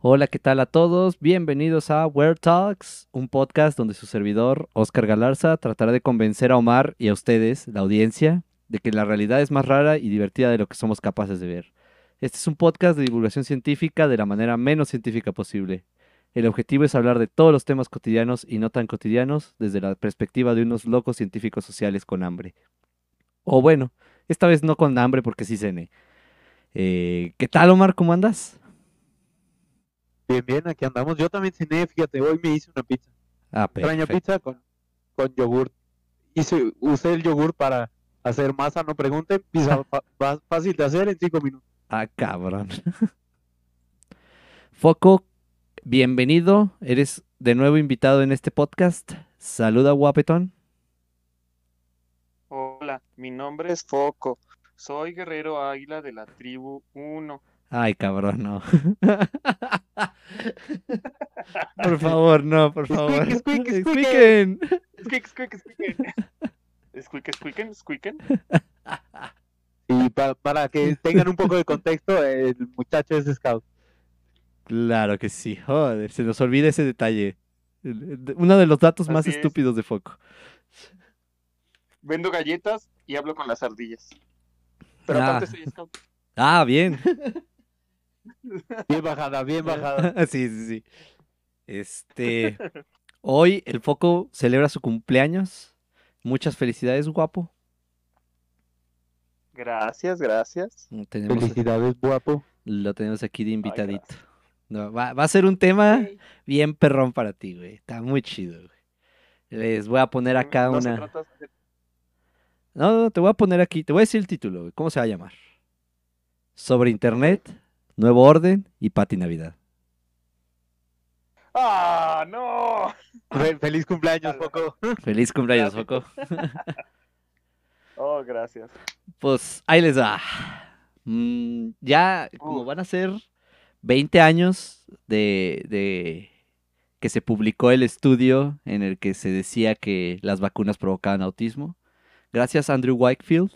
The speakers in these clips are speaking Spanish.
Hola, ¿qué tal a todos? Bienvenidos a Word Talks, un podcast donde su servidor, Oscar Galarza, tratará de convencer a Omar y a ustedes, la audiencia, de que la realidad es más rara y divertida de lo que somos capaces de ver. Este es un podcast de divulgación científica de la manera menos científica posible. El objetivo es hablar de todos los temas cotidianos y no tan cotidianos desde la perspectiva de unos locos científicos sociales con hambre. O bueno, esta vez no con hambre porque sí cené. Eh, ¿Qué tal, Omar? ¿Cómo andas? Bien, bien, aquí andamos. Yo también cené, fíjate, hoy me hice una pizza. Ah, Extraña pizza con, con yogur. Hice, usé el yogur para hacer masa, no pregunten. Pizza fácil de hacer en cinco minutos. Ah, cabrón. Foco, bienvenido. Eres de nuevo invitado en este podcast. Saluda, guapetón. Hola, mi nombre es Foco. Soy guerrero águila de la tribu 1. Ay, cabrón, no. Por favor, no, por favor. Squeak, squeak, squeak. Squeak, squeak, squeaken. Squeak, squeaken, squeaken. Y pa- para que tengan un poco de contexto, el muchacho es scout. Claro que sí. Joder, se nos olvida ese detalle. Uno de los datos más Así es. estúpidos de Foco. Vendo galletas y hablo con las ardillas. Pero Ah. aparte soy scout. Ah, bien. Bien bajada, bien bajada. sí, sí, sí. Este. Hoy el Foco celebra su cumpleaños. Muchas felicidades, guapo. Gracias, gracias. Tenemos, Felicidades, guapo. lo tenemos aquí de invitadito. No, va, va a ser un tema bien perrón para ti, güey. Está muy chido, güey. Les voy a poner acá no se una. de- No, no, te voy a poner aquí. Te voy a decir el título, güey. ¿Cómo se va a llamar? Sobre Internet, Nuevo Orden y Pati Navidad. ¡Ah, no! Fe- Feliz cumpleaños, Poco. Feliz cumpleaños. Foco. Oh, gracias. Pues ahí les va. Mm, ya, como van a ser 20 años de, de que se publicó el estudio en el que se decía que las vacunas provocaban autismo. Gracias Andrew Whitefield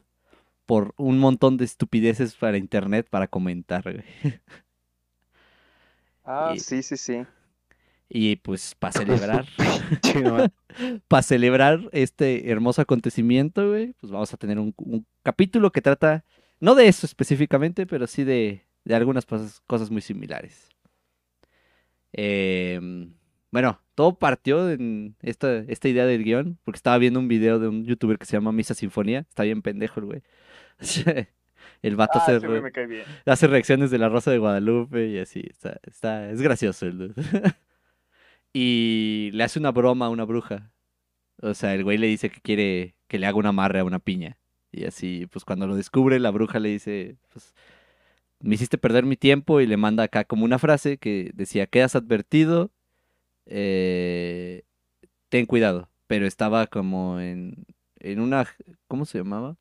por un montón de estupideces para internet para comentar. güey. Ah, Y- sí, sí, sí. Y pues para celebrar, para celebrar este hermoso acontecimiento, güey, pues vamos a tener un, un capítulo que trata, no de eso específicamente, pero sí de, de algunas cosas, cosas muy similares. Em, bueno, todo partió en esta, esta idea del guion, porque estaba viendo un video de un youtuber que se llama Misa Sinfonía, está bien pendejo el güey. El vato Ah, hace, re- me reacciones de la Rosa de Guadalupe y así, está, está, es gracioso el dude. y le hace una broma a una bruja. O sea, el güey le dice que quiere que le haga un amarre a una piña. Y así, pues cuando lo descubre, la bruja le dice, pues, me hiciste perder mi tiempo y le manda acá como una frase que decía, quedas advertido, eh, ten cuidado. Pero estaba como en, en una, ¿cómo se llamaba?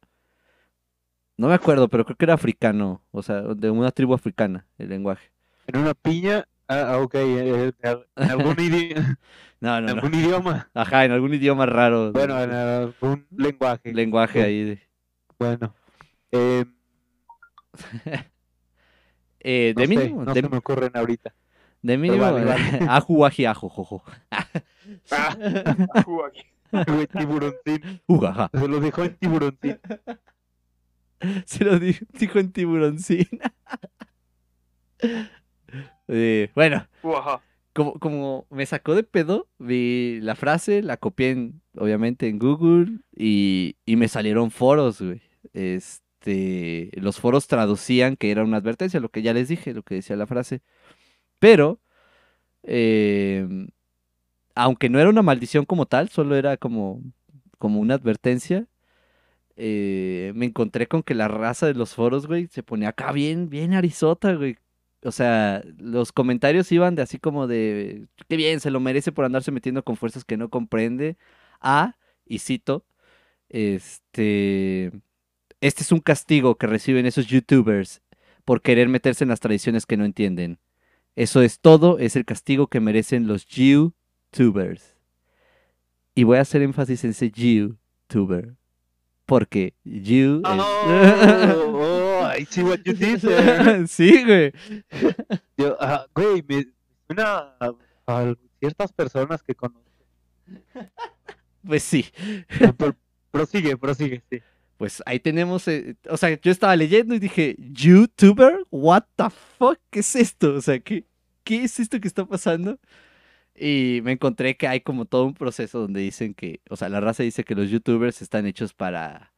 No me acuerdo, pero creo que era africano, o sea, de una tribu africana, el lenguaje. En una piña. Ah, ah, ok. eh, En algún, idi- No, en no, no. algún idioma. Ajá, en algún idioma raro. Bueno, en algún lenguaje. lenguaje ahí. de- Bueno. Eh, Eh, no de sé, mínimo, no de, se me ocurren ahorita. de mínimo. vale, vale. Aju, aji, ajo, jojo. Güey, Tiburoncín. Ujaja. Se lo dejó en tiburoncín. Se lo di- dijo en tiburoncín. Eh, bueno, como, como me sacó de pedo, vi la frase, la copié en- obviamente en Google y, y me salieron foros, güey. Este, los foros traducían que era una advertencia, lo que ya les dije, lo que decía la frase. Pero, eh, aunque no era una maldición como tal, solo era como, como una advertencia, eh, me encontré con que la raza de los foros, güey, se ponía acá bien, bien arizota, güey. O sea, los comentarios iban de así como de, qué bien, se lo merece por andarse metiendo con fuerzas que no comprende. A, y cito, este, este es un castigo que reciben esos youtubers por querer meterse en las tradiciones que no entienden. Eso es todo, es el castigo que merecen los youtubers. Y voy a hacer énfasis en ese youtuber. Porque you es... Oh, oh, I see what you did there. sí, güey. Yo, ah, güey, me suena a, a ciertas personas que conozco. Pues sí. Pero- prosigue, prosigue, sí. Pues ahí tenemos, eh, o sea, yo estaba leyendo y dije, ¿YouTuber? ¿What the fuck? ¿Qué es esto? O sea, ¿qué, qué es esto que está pasando? Y me encontré que hay como todo un proceso donde dicen que, o sea, la raza dice que los YouTubers están hechos para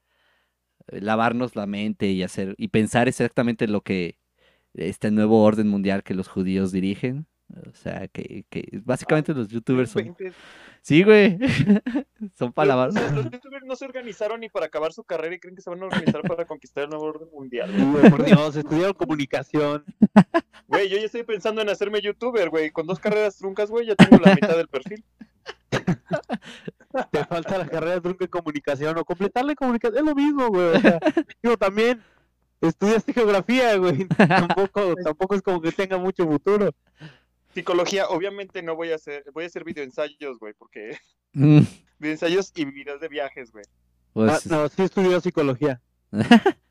eh, lavarnos la mente y hacer, y pensar exactamente lo que este nuevo orden mundial que los judíos dirigen. O sea, que, que básicamente los YouTubers son... Sí, güey. son para lavar. O sea, los youtubers no se organizaron ni para acabar su carrera y creen que se van a organizar para conquistar el nuevo orden mundial. güey. Por Dios, estudiaron comunicación. Güey, yo ya estoy pensando en hacerme youtuber, güey. Con dos carreras truncas, güey, ya tengo la mitad del perfil. Te falta la carrera de trunca en comunicación o completarle comunicación. Es lo mismo, güey. O sea, digo, también estudiaste geografía, güey. Tampoco, tampoco es como que tenga mucho futuro. Psicología, obviamente no voy a hacer, voy a hacer videoensayos, güey, porque Mm, videoensayos y videos de viajes, güey. Ah, Pues, no, sí estudió psicología.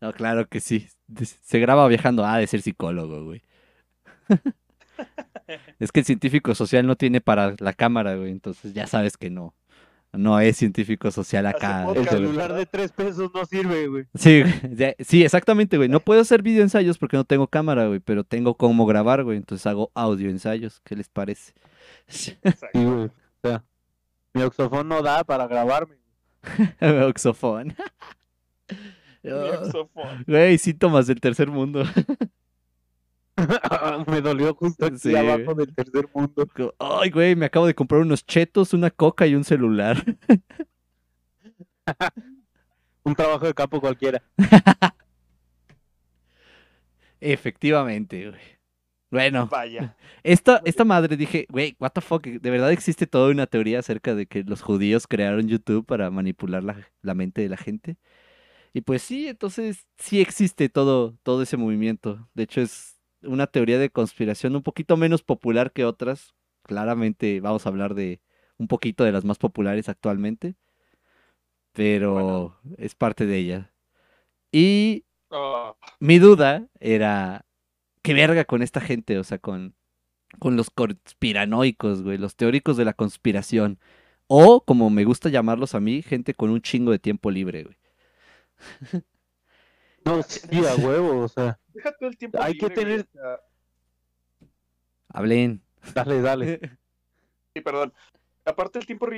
No, claro que sí. Se graba viajando. Ah, de ser psicólogo, güey. es que el científico social no tiene para la cámara, güey. Entonces ya sabes que no. No es científico social acá. El podcast, celular de tres pesos no sirve, güey. Sí, sí, exactamente, güey. No puedo hacer videoensayos porque no tengo cámara, güey. Pero tengo cómo grabar, güey. Entonces hago audioensayos. ¿Qué les parece? Exacto. Sí, güey. O sea, mi oxofón no da para grabarme. Oxofón. Mi oxofón. Güey, síntomas del tercer mundo. me dolió justo aquí Sí, abajo del tercer mundo. Ay, güey, me acabo de comprar unos chetos, una coca y un celular. Un trabajo de campo cualquiera. Efectivamente, güey. Bueno, Vaya. esta, esta madre dije, güey, what the fuck, de verdad existe toda una teoría acerca de que los judíos crearon YouTube para manipular la, la mente de la gente. Y pues sí, entonces sí existe todo, todo ese movimiento. De hecho, es una teoría de conspiración un poquito menos popular que otras. Claramente vamos a hablar de un poquito de las más populares actualmente. Pero es parte de ella. Y Oh, mi duda era, ¿qué verga con esta gente? O sea, con, con los conspiranoicos, güey, los teóricos de la conspiración. O, como me gusta llamarlos a mí, gente con un chingo de tiempo libre, güey. No, sí, a huevo, o sea. Deja todo el tiempo Hay que libre, güey, tener- o sea, Hablen. Dale, dale. Sí, perdón. Aparte del tiempo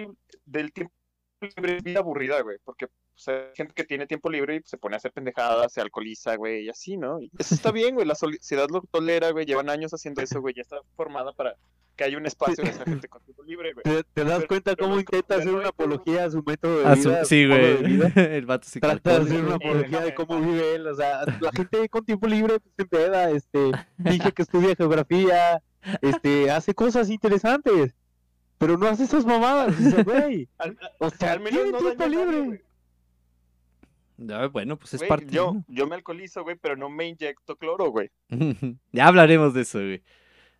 del tiempo libre es vida aburrida, güey, porque pues, hay gente que tiene tiempo libre y pues, se pone a hacer pendejadas, se alcoholiza, güey, y así, ¿no? Y eso está bien, güey, la sociedad lo tolera, güey, llevan años haciendo eso, güey, ya está formada para que haya un espacio de esa gente con tiempo libre, güey. ¿Te, te das Pero- cuenta pero cómo intenta hacer una apología a su método de vida? su sí, güey. El vato se Trata de hacer una apología de cómo vive él, o sea, la gente con tiempo libre pues, se empeda, este, dice que estudia geografía, este, hace cosas interesantes, pero no hace esas mamadas, güey, o sea, al menos tiene no nadie, libre. güey. Ah, Bueno, pues es parte. yo, ¿no? yo me alcoholizo, güey, pero no me inyecto cloro, güey. Ya hablaremos de eso, güey.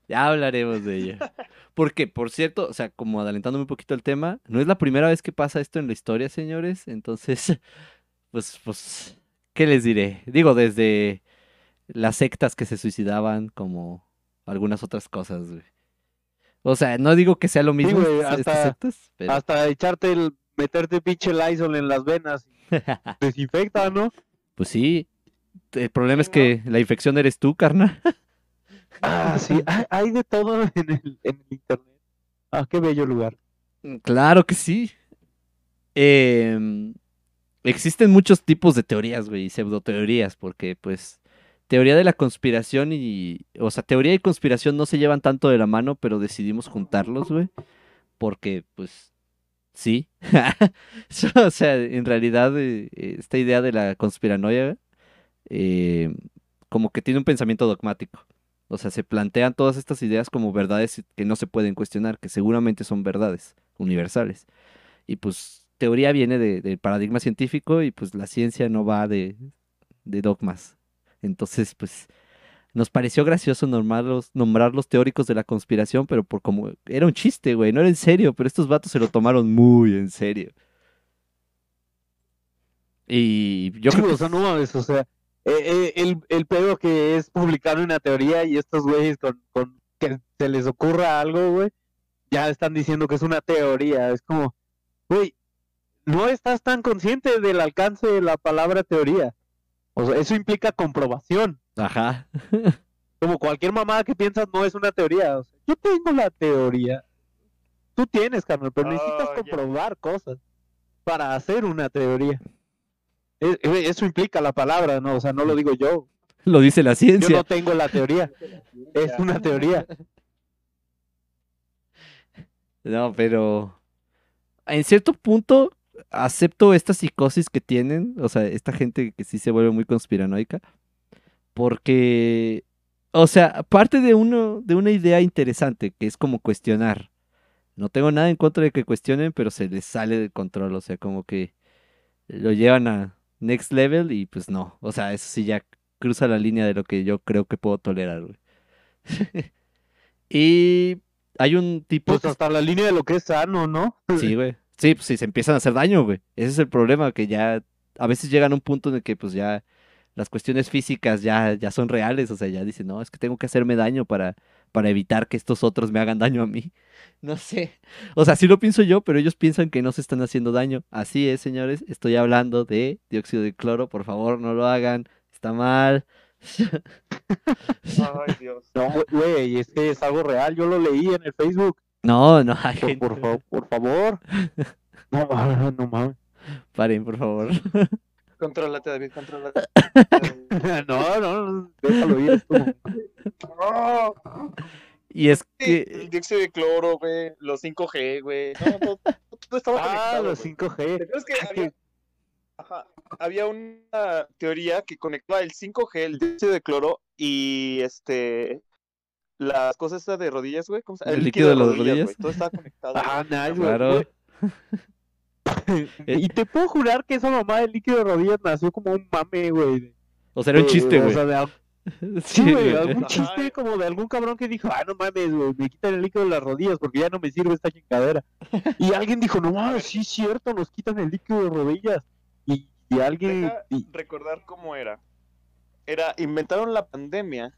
Ya hablaremos de ello. Porque, por cierto, o sea, como adelantándome un poquito el tema, no es la primera vez que pasa esto en la historia, señores. Entonces, pues, pues, ¿qué les diré? Digo, desde las sectas que se suicidaban, como algunas otras cosas, güey. O sea, no digo que sea lo mismo hasta- pero... Hasta echarte el, meterte pinche Lysol en las venas, desinfecta, ¿no? Pues sí. El problema es que la infección eres tú, carnal. Ah, sí, hay, hay de todo en el, en el internet. Ah, qué bello lugar. Claro que sí. Em, existen muchos tipos de teorías, güey, pseudoteorías, porque pues teoría de la conspiración y, o sea, teoría y conspiración no se llevan tanto de la mano, pero decidimos juntarlos, güey, porque pues sí. o sea, en realidad eh, esta idea de la conspiranoia eh, como que tiene un pensamiento dogmático. O sea, se plantean todas estas ideas como verdades que no se pueden cuestionar, que seguramente son verdades universales. Y pues teoría viene de- del paradigma científico y pues la ciencia no va de, de dogmas. Entonces, pues nos pareció gracioso nombrarlos, nombrar los teóricos de la conspiración, pero por como era un chiste, güey, no era en serio, pero estos vatos se lo tomaron muy en serio. Y yo Sí, creo que o sea, no mames, o sea, eh, eh, el, el pedo que es publicar una teoría y estos güeyes con, con que se les ocurra algo, güey, ya están diciendo que es una teoría. Es como, güey, no estás tan consciente del alcance de la palabra teoría. O sea, eso implica comprobación. Ajá. Como cualquier mamada que piensas no es una teoría. O sea, yo tengo la teoría. Tú tienes, carnal, pero necesitas ya. comprobar cosas para hacer una teoría. E- e- Eso implica la palabra, ¿no? O sea, no lo digo yo. Lo dice la Yo ciencia. no tengo la teoría. Es una teoría. No, pero en cierto punto acepto esta psicosis que tienen, o sea, esta gente que sí se vuelve muy conspiranoica, porque, o sea, parte de uno, de una idea interesante que es como cuestionar. No tengo nada en contra de que cuestionen, pero se les sale de control, o sea, como que lo llevan a next level y pues no, o sea, eso sí ya cruza la línea de lo que yo creo que puedo tolerar, güey. y hay un tipo Pues hasta la línea de lo que es sano, ¿no? Sí, güey. Sí, pues sí, se empiezan a hacer daño, güey. Ese es el problema, que ya a veces llegan a un punto en el que pues ya las cuestiones físicas ya, ya son reales, o sea, ya dicen, no, es que tengo que hacerme daño para, para evitar que estos otros me hagan daño a mí. No sé. O sea, sí lo pienso yo, pero ellos piensan que no se están haciendo daño. Así es, señores, estoy hablando de dióxido de cloro, por favor, no lo hagan, está mal. Ay, Dios. No, güey, güey, es que es algo real. Yo lo leí en el Facebook. No, no, hay Por, gente- por, fa- por favor. No, no, no mames. Paren, por favor. Contrólate, David, contrólate. No, no, no, déjalo ir. es como- ¡Oh! Y es que... El dióxido de cloro, güey. Los 5G, güey. No, no, todo estaba Ah, conectado. los güey. 5G. ¿Te acuerdas que había, Ajá, había una teoría que conectaba el 5G, el dióxido de cloro y este las cosas estas de rodillas, güey, ¿cómo se llama? ¿El líquido de las rodillas? güey, Todo estaba conectado. Ah, nice, güey. Claro. güey. Y te puedo jurar que esa mamá del líquido de rodillas nació como un mame, güey. O sea, era un chiste, o güey. sea, de al- Sí, Sí, güey, algún chiste como de algún cabrón que dijo, ah, no mames, güey, me quitan el líquido de las rodillas porque ya no me sirve esta chingadera. Y alguien dijo, no mames, sí es cierto, nos quitan el líquido de rodillas. Y, y alguien, Deja y- recordar cómo era. Era, inventaron la pandemia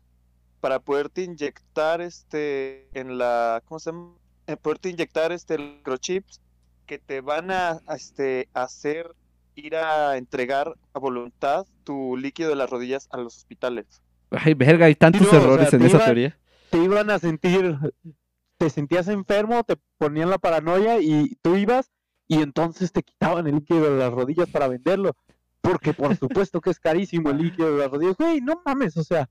para poderte inyectar este en la, ¿cómo se llama? Eh, poderte inyectar este microchips que te van a, a, este hacer ir a entregar a voluntad tu líquido de las rodillas a los hospitales. Ay, verga, hay tantos no, o sea, errores en esa iba- teoría. te iban a sentir, te sentías enfermo, te ponían la paranoia y tú ibas y entonces te quitaban el líquido de las rodillas para venderlo. Porque por supuesto que es carísimo el líquido de las rodillas. Güey, no mames, o sea,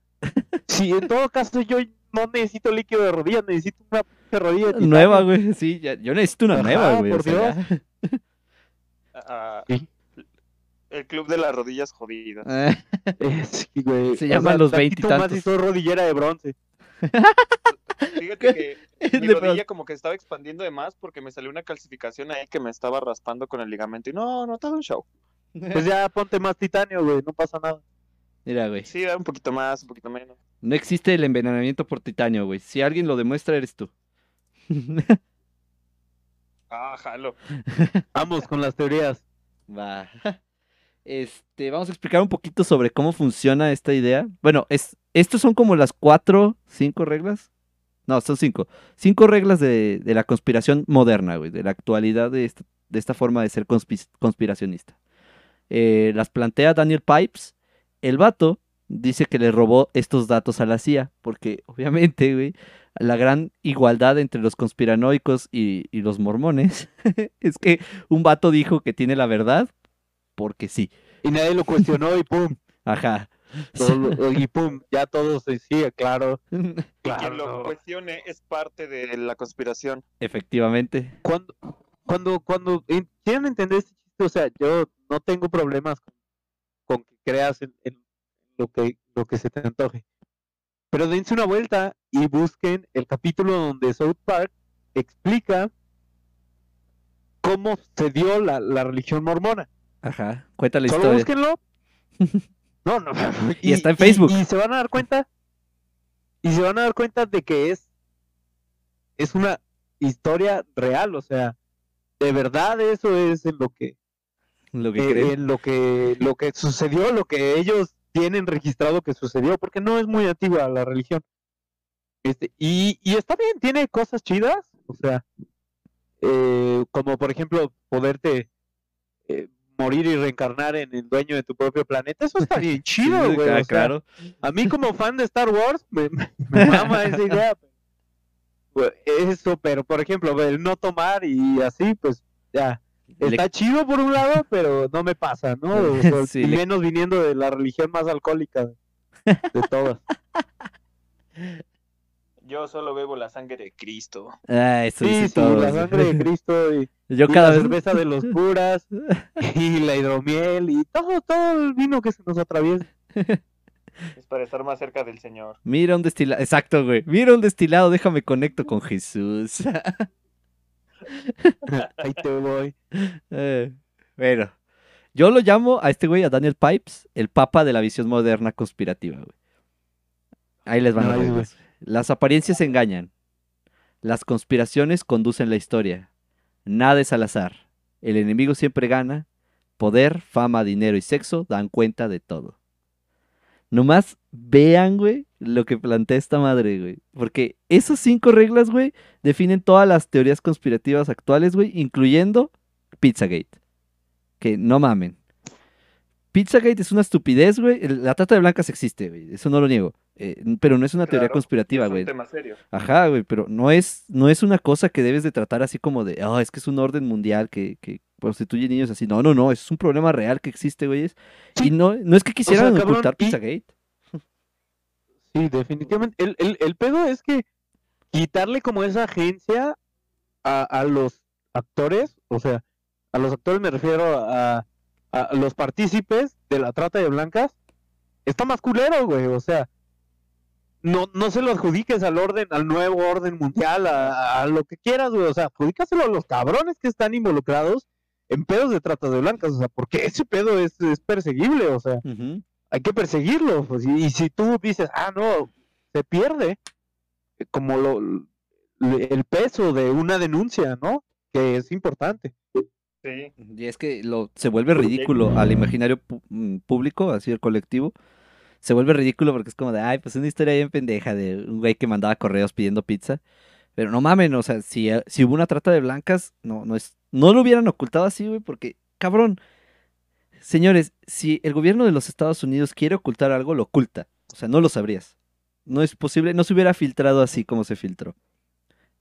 si en todo caso yo no necesito líquido de rodillas, necesito una rodilla de titanio. Nueva, güey. Sí, ya, yo necesito una Ajá, nueva, güey. o por sea, ya. Ah, Sí. el club de las rodillas jodidas. Eh, Eh, sí, güey. Se O llaman sea, los tantito más veintitantos. y rodillera de bronce. Fíjate que mi de rodilla como que estaba expandiendo de más porque me salió una calcificación ahí que me estaba raspando con el ligamento y no, no, todo un show. Pues ya ponte más titanio, güey, no pasa nada. Mira, güey. Sí, un poquito más, un poquito menos. No existe el envenenamiento por titanio, güey. Si alguien lo demuestra, eres tú. Ah, jalo. Vamos con las teorías. Va. Este, vamos a explicar un poquito sobre cómo funciona esta idea. Bueno, es, estos son como las cuatro, cinco reglas. No, son cinco. Cinco reglas de, de la conspiración moderna, güey, de la actualidad de esta, de esta forma de ser conspi- conspiracionista. Eh, las plantea Daniel Pipes. El vato dice que le robó estos datos a la CIA, porque obviamente, güey, la gran igualdad entre los conspiranoicos y, y los mormones es que un vato dijo que tiene la verdad porque sí. Y nadie lo cuestionó y pum, Ajá. todo y pum, ya todos se sigue, claro. Y quien Claro. lo cuestione es parte de la conspiración. Efectivamente. Cuando, cuando, cuando en- quieren entender este chiste, o sea, yo no tengo problemas con, creas en, en lo que lo que se te antoje. Pero dense una vuelta y busquen el capítulo donde South Park explica cómo se dio la, la religión mormona. Ajá. Cuenta la Solo historia. búsquenlo. No, no. Y está en Facebook. Y, se van a dar cuenta. Y se van a dar cuenta de que es. Es una historia real. O sea, de verdad eso es en lo que. Lo que eh, creen. en lo que. Lo que sucedió, lo que ellos tienen registrado que sucedió, porque no es muy antigua la religión. Este, y, y está bien, tiene cosas chidas, o sea, eh, como por ejemplo poderte eh, morir y reencarnar en el dueño de tu propio planeta, eso está bien chido, Sí, güey. ah, o sea, claro. a mí como fan de Star Wars, me, me- mama esa idea. Eso, pero por ejemplo, el no tomar y así, pues ya. Le- Está chido por un lado, pero no me pasa, ¿no? O sea, Sí, y le- menos viniendo de la religión más alcohólica de, de todas. Yo solo bebo la sangre de Cristo. Ah, eso Sí, sí, todo. la sangre de Cristo y, Yo y cada la vez. cerveza de los curas y la hidromiel y todo, todo el vino que se nos atraviesa. Es para estar más cerca del Señor. Mira un destilado. Exacto, güey. Mira un destilado, déjame conecto con Jesús. Ahí te voy. Eh, bueno, yo lo llamo a este güey, a Daniel Pipes, el papa de la visión moderna conspirativa, güey. Ahí les van reglas. Las apariencias engañan. Las conspiraciones conducen la historia. Nada es al azar. El enemigo siempre gana. Poder, fama, dinero y sexo dan cuenta de todo. Nomás vean, güey, lo que plantea esta madre, güey. Porque esas cinco reglas, güey, definen todas las teorías conspirativas actuales, güey, incluyendo Pizzagate. Que no mamen. Pizzagate es una estupidez, güey. La trata de blancas existe, güey. Eso no lo niego. Eh, pero no es una teoría conspirativa, es un güey. tema serio. Ajá, güey, pero no es, no es una cosa que debes de tratar así como de, oh, es que es un orden mundial que, que prostituye niños así. No, no, no, es un problema real que existe, güey. Y no, no es que quisieran ocultar y- Pizzagate. Sí, definitivamente. El, el, el pedo es que quitarle como esa agencia a, a los actores, o sea, a los actores me refiero a, a los partícipes de la trata de blancas, está más culero, güey, o sea, no, no se lo adjudiques al orden, al nuevo orden mundial, a, a lo que quieras, güey, o sea, adjudícaselo a los cabrones que están involucrados en pedos de trata de blancas, o sea, porque ese pedo es, es perseguible, o sea hay que perseguirlo. Pues, y, y si tú dices, ah, no, se pierde, eh, como lo, el peso de una denuncia, ¿no? Que es importante. Sí. Y es que lo, se vuelve ridículo al imaginario mm, público, así el colectivo. Se vuelve ridículo porque es como de, ay, pues una historia bien pendeja de un güey que mandaba correos pidiendo pizza. Pero no mamen, o sea, si, eh, si hubo una trata de blancas, no, no es, no lo hubieran ocultado así, güey, porque, cabrón, señores, si el gobierno de los Estados Unidos quiere ocultar algo, lo oculta. O sea, no lo sabrías. No es posible, no se hubiera filtrado así como se filtró.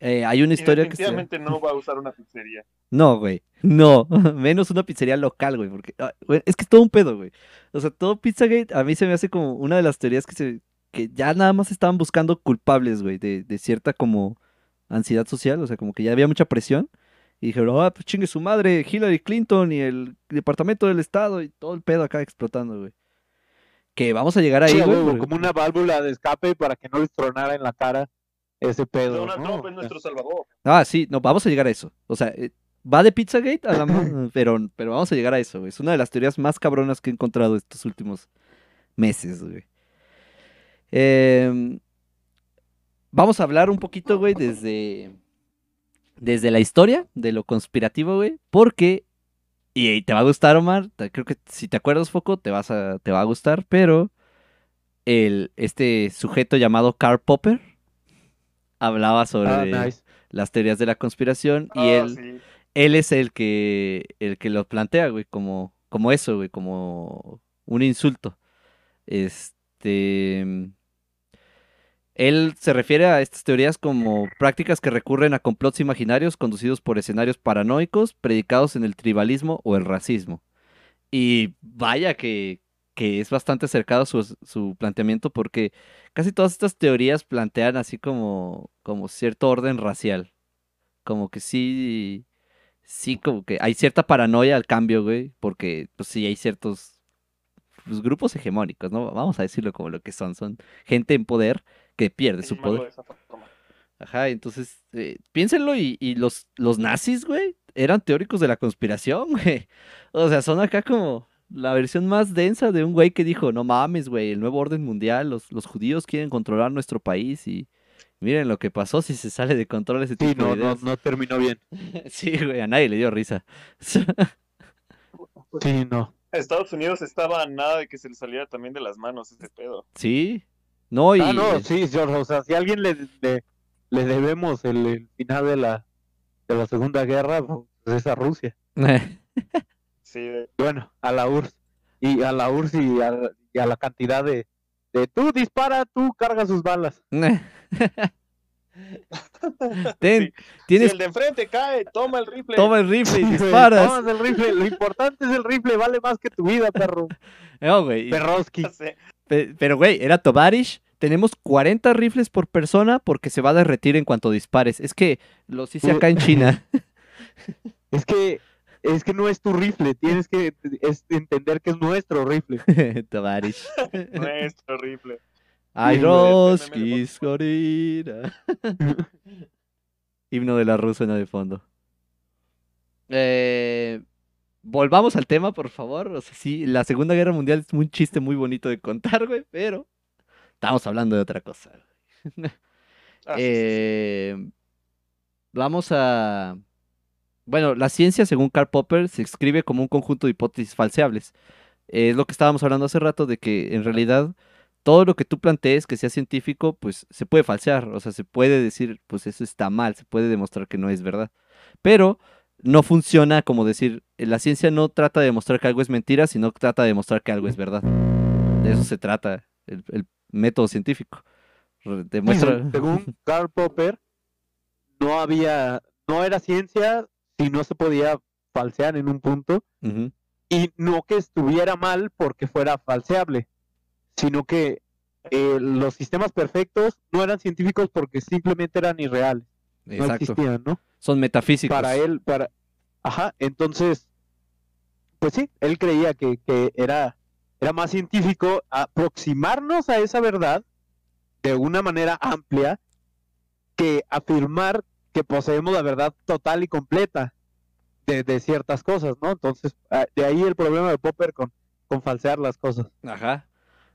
Eh, hay una historia que se... definitivamente no va a usar una pizzería. No, güey. No. Menos una pizzería local, güey. Porque ah, güey, es que es todo un pedo, güey. O sea, todo Pizzagate a mí se me hace como una de las teorías que se que ya nada más estaban buscando culpables, güey, de, de cierta como ansiedad social. O sea, como que ya había mucha presión. Y dijeron, ah, pues chingue su madre, Hillary Clinton y el Departamento del Estado y todo el pedo acá explotando, güey. Que vamos a llegar ahí, Sí, güey. porque- como una válvula de escape para que no les tronara en la cara ese pedo. Donald ¿no? Trump es nuestro salvador. Ah, sí, no, vamos a llegar a eso. O sea, eh, va de Pizzagate a la... pero, pero vamos a llegar a eso, güey. Es una de las teorías más cabronas que he encontrado estos últimos meses, güey. Em, vamos a hablar un poquito, güey, desde... Desde la historia de lo conspirativo, güey. Porque... Y te va a gustar, Omar. Creo que si te acuerdas, Foco, te, vas a, te va a gustar. Pero... El, este sujeto llamado Karl Popper hablaba sobre ah, nice. las teorías de la conspiración y Ah, él, sí. él es el que el que lo plantea, güey, como como eso, güey, como un insulto. Este él se refiere a estas teorías como prácticas que recurren a complots imaginarios conducidos por escenarios paranoicos predicados en el tribalismo o el racismo. Y vaya que, que es bastante acercado su, su planteamiento porque casi todas estas teorías plantean así como, como cierto orden racial. Como que sí, sí, como que hay cierta paranoia al cambio, güey, porque pues sí hay ciertos pues, grupos hegemónicos, ¿no? Vamos a decirlo como lo que son, son gente en poder que pierde su poder. de esa forma. Ajá, entonces, eh, piénsenlo y, y los, los nazis, güey, eran teóricos de la conspiración, güey. O sea, son acá como la versión más densa de un güey que dijo, no mames, güey, el nuevo orden mundial, los, los judíos quieren controlar nuestro país y miren lo que pasó si se sale de control ese Sí, tipo no, de no, ideas. no terminó bien. Sí, güey, a nadie le dio risa. Sí, no. Estados Unidos estaba a nada de que se le saliera también de las manos ese pedo. Sí. No, y Ah, no, sí, George, o sea, si a alguien le, le, le debemos el, el final de la, de la Segunda Guerra, pues es a Rusia. Sí, de- Bueno, a la URSS. Y a la URSS y a, y a la cantidad de, de tú dispara, tú carga sus balas. Ten, Sí. tienes, Si el de enfrente cae, toma el rifle. toma el rifle y disparas. tomas el rifle, lo importante es el rifle, vale más que tu vida, perro. No, güey. Perroski. Pero, güey, era Tovarish. Tenemos 40 rifles por persona porque se va a derretir en cuanto dispares. Es que los hice acá en China. Es que es que no es tu rifle, tienes que es entender que es nuestro rifle. Tovarish. Nuestro rifle. Ay, Sí, güey, Roski, Skorina. Himno de la Rusena de fondo. Eh, volvamos al tema, por favor. O sea, sí, la Segunda Guerra Mundial es un chiste muy bonito de contar, güey, pero estamos hablando de otra cosa. Ah, sí, sí, sí. Eh, vamos a... Bueno, la ciencia, según Karl Popper, se escribe como un conjunto de hipótesis falseables. Es lo que estábamos hablando hace rato de que en realidad todo lo que tú plantees que sea científico, pues se puede falsear. O sea, se puede decir, pues eso está mal, se puede demostrar que no es verdad. Pero no funciona como decir, la ciencia no trata de demostrar que algo es mentira, sino trata de demostrar que algo es verdad. De eso se trata el, el método científico. Demuestra... Según Karl Popper, no había, no era ciencia si no se podía falsear en un punto, y no que estuviera mal porque fuera falseable, sino que eh, los sistemas perfectos no eran científicos porque simplemente eran irreales, no Exacto. existían, ¿no? Son metafísicos. Para él, para, ajá, entonces, pues sí, él creía que, que era, era más científico aproximarnos a esa verdad de una manera amplia que afirmar que poseemos la verdad total y completa de, de ciertas cosas, ¿no? Entonces, ah, de ahí el problema de Popper con, con falsear las cosas. Ajá.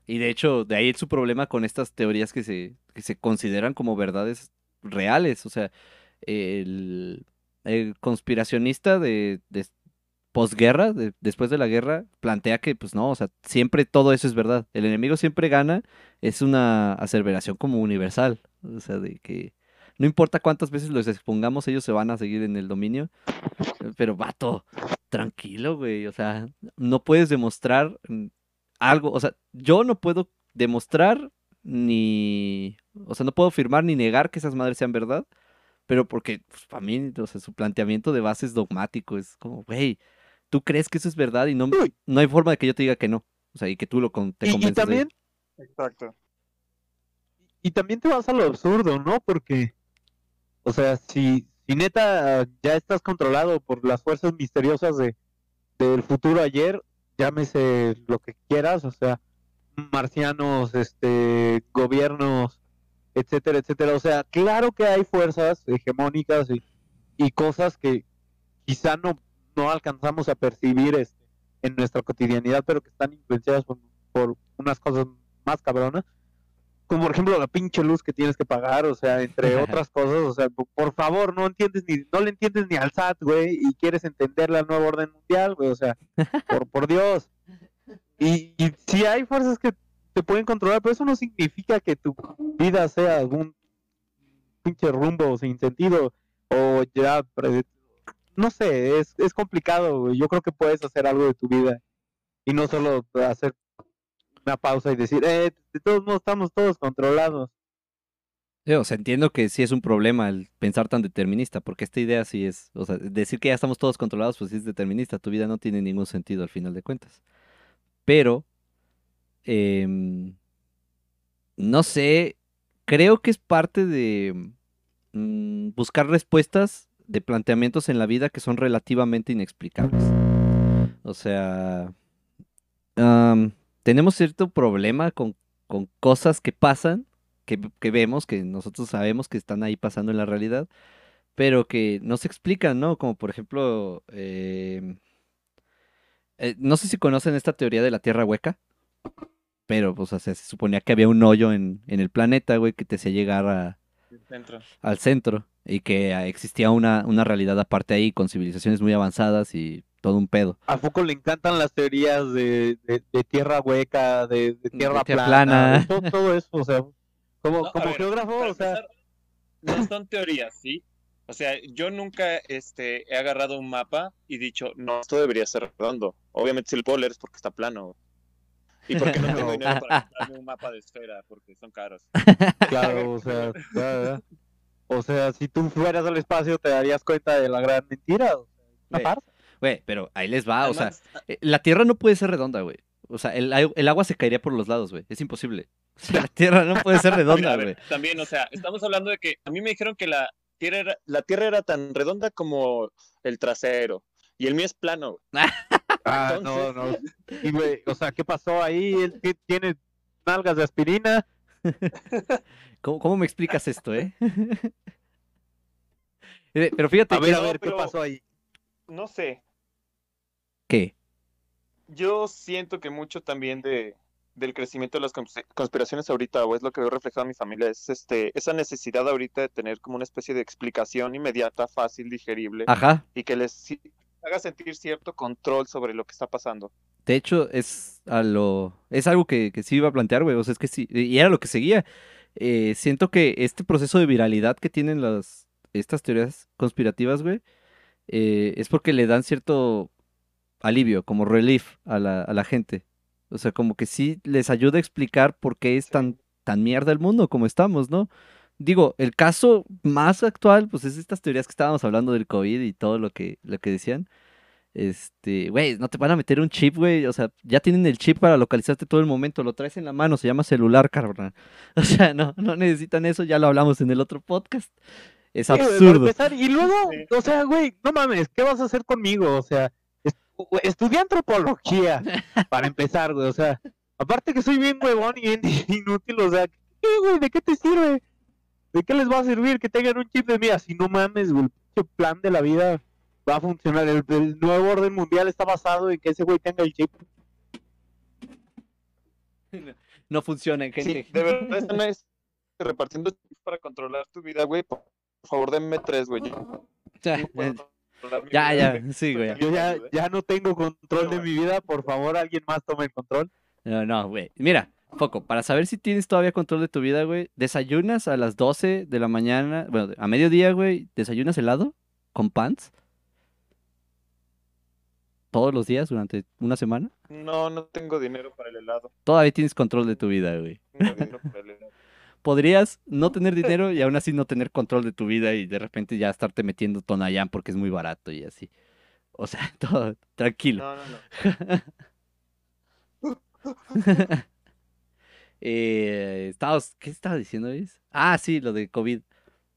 Y de hecho, de ahí su problema con estas teorías que se, que se consideran como verdades reales. O sea, el, el conspiracionista de, de posguerra, de- después de la guerra, plantea que, pues no, o sea, siempre todo eso es verdad. El enemigo siempre gana, es una aseveración como universal. O sea, de que no importa cuántas veces los expongamos, ellos se van a seguir en el dominio. Pero, vato, tranquilo, güey. O sea, no puedes demostrar algo. O sea, yo no puedo demostrar ni. O sea, no puedo afirmar ni negar que esas madres sean verdad. Pero porque, pues, para mí, o sea, su planteamiento de base es dogmático. Es como, güey, tú crees que eso es verdad y no, no hay forma de que yo te diga que no. O sea, y que tú lo con- te Y- y, de también, Exacto. y también te vas a lo absurdo, ¿no? Porque, o sea, si, si neta ya estás controlado por las fuerzas misteriosas de, del futuro ayer, llámese lo que quieras, o sea, marcianos, este, gobiernos, etcétera, etcétera. O sea, claro que hay fuerzas hegemónicas y, y cosas que quizá no, no alcanzamos a percibir este, en nuestra cotidianidad, pero que están influenciadas por, por unas cosas más cabronas como por ejemplo la pinche luz que tienes que pagar, o sea, entre otras cosas, o sea, po- por favor, no entiendes ni, no le entiendes ni al SAT, güey, y quieres entender la nueva orden mundial, güey, o sea, por, por Dios. Y, y sí hay fuerzas que te pueden controlar, pero eso no significa que tu vida sea algún pinche rumbo sin sentido, o ya, no sé, es, es complicado, yo creo que puedes hacer algo de tu vida, y no solo hacer una pausa y decir, eh, de todos modos estamos todos controlados. Sí, o sea, entiendo que sí es un problema el pensar tan determinista, porque esta idea sí es, o sea, decir que ya estamos todos controlados, pues sí es determinista, tu vida no tiene ningún sentido al final de cuentas. Pero, em, no sé, creo que es parte de mm, buscar respuestas de planteamientos en la vida que son relativamente inexplicables. O sea, tenemos cierto problema con, con cosas que pasan que, que vemos, que nosotros sabemos que están ahí pasando en la realidad, pero que no se explican, ¿no? Como por ejemplo, em, eh, no sé si conocen esta teoría de la Tierra hueca, pero pues, o sea, se suponía que había un hoyo en, en el planeta, güey, que te hacía llegar a, al centro y que ah, existía una, una realidad aparte ahí con civilizaciones muy avanzadas y todo un pedo. ¿A poco le encantan las teorías de, de, de tierra hueca, de, de tierra tierra plana? todo, todo eso, o sea, como, No, como ver, geógrafo, o sea, empezar, no son teorías, ¿sí? O sea, yo nunca este, he agarrado un mapa y dicho, no, esto debería ser redondo. Obviamente si lo puedo leer es porque está plano. Y porque no tengo dinero para comprarme un mapa de esfera, porque son caros. claro, o sea, ya. O sea, si tú fueras al espacio te darías cuenta de la gran mentira, o sea, Güey, pero ahí les va, o sea, eh, la Tierra no puede ser redonda, güey. O sea, el, el agua se caería por los lados, güey. Es imposible. O sea, la Tierra no puede ser redonda, güey. también, o sea, estamos hablando de que a mí me dijeron que la tierra era, la tierra era tan redonda como el trasero. Y el mío es plano. güey. Ah, no, no. Y güey, o sea, ¿qué pasó ahí? Él ti- tiene nalgas de aspirina. ¿Cómo, cómo me explicas esto, eh? Eh, Pero fíjate A ver, a ver, ¿qué pasó ahí? No sé. ¿Qué? Yo siento que mucho también de, del crecimiento de las cons- conspiraciones ahorita, o es lo que veo reflejado en mi familia, es este, esa necesidad ahorita de tener como una especie de explicación inmediata, fácil, digerible, Ajá. y que les haga sentir cierto control sobre lo que está pasando. De hecho, es a lo... Es algo que, que sí iba a plantear, güey. O sea, es que sí... Y era lo que seguía. Eh, siento que este proceso de viralidad que tienen las... Estas teorías conspirativas, güey, eh, es porque le dan cierto alivio, como relief a la, a la gente. O sea, como que sí les ayuda a explicar por qué es tan, tan mierda el mundo como estamos, ¿no? Digo, el caso más actual, pues es estas teorías que estábamos hablando del COVID y todo lo que, lo que decían. Este, güey, no te van a meter un chip, güey. O sea, ya tienen el chip para localizarte todo el momento. Lo traes en la mano, se llama celular, carnal. O sea, no, no necesitan eso, ya lo hablamos en el otro podcast. Es Sí, absurdo. y luego, o sea, güey, no mames, ¿qué vas a hacer conmigo? O sea, estudié antropología, para empezar, güey, o sea, aparte que soy bien huevón y bien inútil, o sea, ¿qué, güey? ¿De qué te sirve? ¿De qué les va a servir que tengan un chip de mía? Si no mames, güey, plan de la vida va a funcionar. El, el nuevo orden mundial está basado en que ese güey tenga el chip. No funciona, gente. Sí, de verdad están es- repartiendo chips para controlar tu vida, güey. Por por favor, denme tres, güey. Ya, no ya, vida, ya, güey. sí, güey. Yo ya, ya no tengo control de mi vida, por favor, alguien más tome el control. No, no, güey. Mira, Foco, para saber si tienes todavía control de tu vida, güey, desayunas a las 12 de la mañana, bueno, a mediodía, güey, desayunas helado con pants. Todos los días durante una semana. No, no tengo dinero para el helado. Todavía tienes control de tu vida, güey. No tengo dinero para el helado. Podrías no tener dinero y aún así no tener control de tu vida y de repente ya estarte metiendo Tonayán porque es muy barato y así. O sea, todo tranquilo. No, no, no. Eh, estabas- ¿qué estaba diciendo, Luis? Ah, sí, lo de COVID.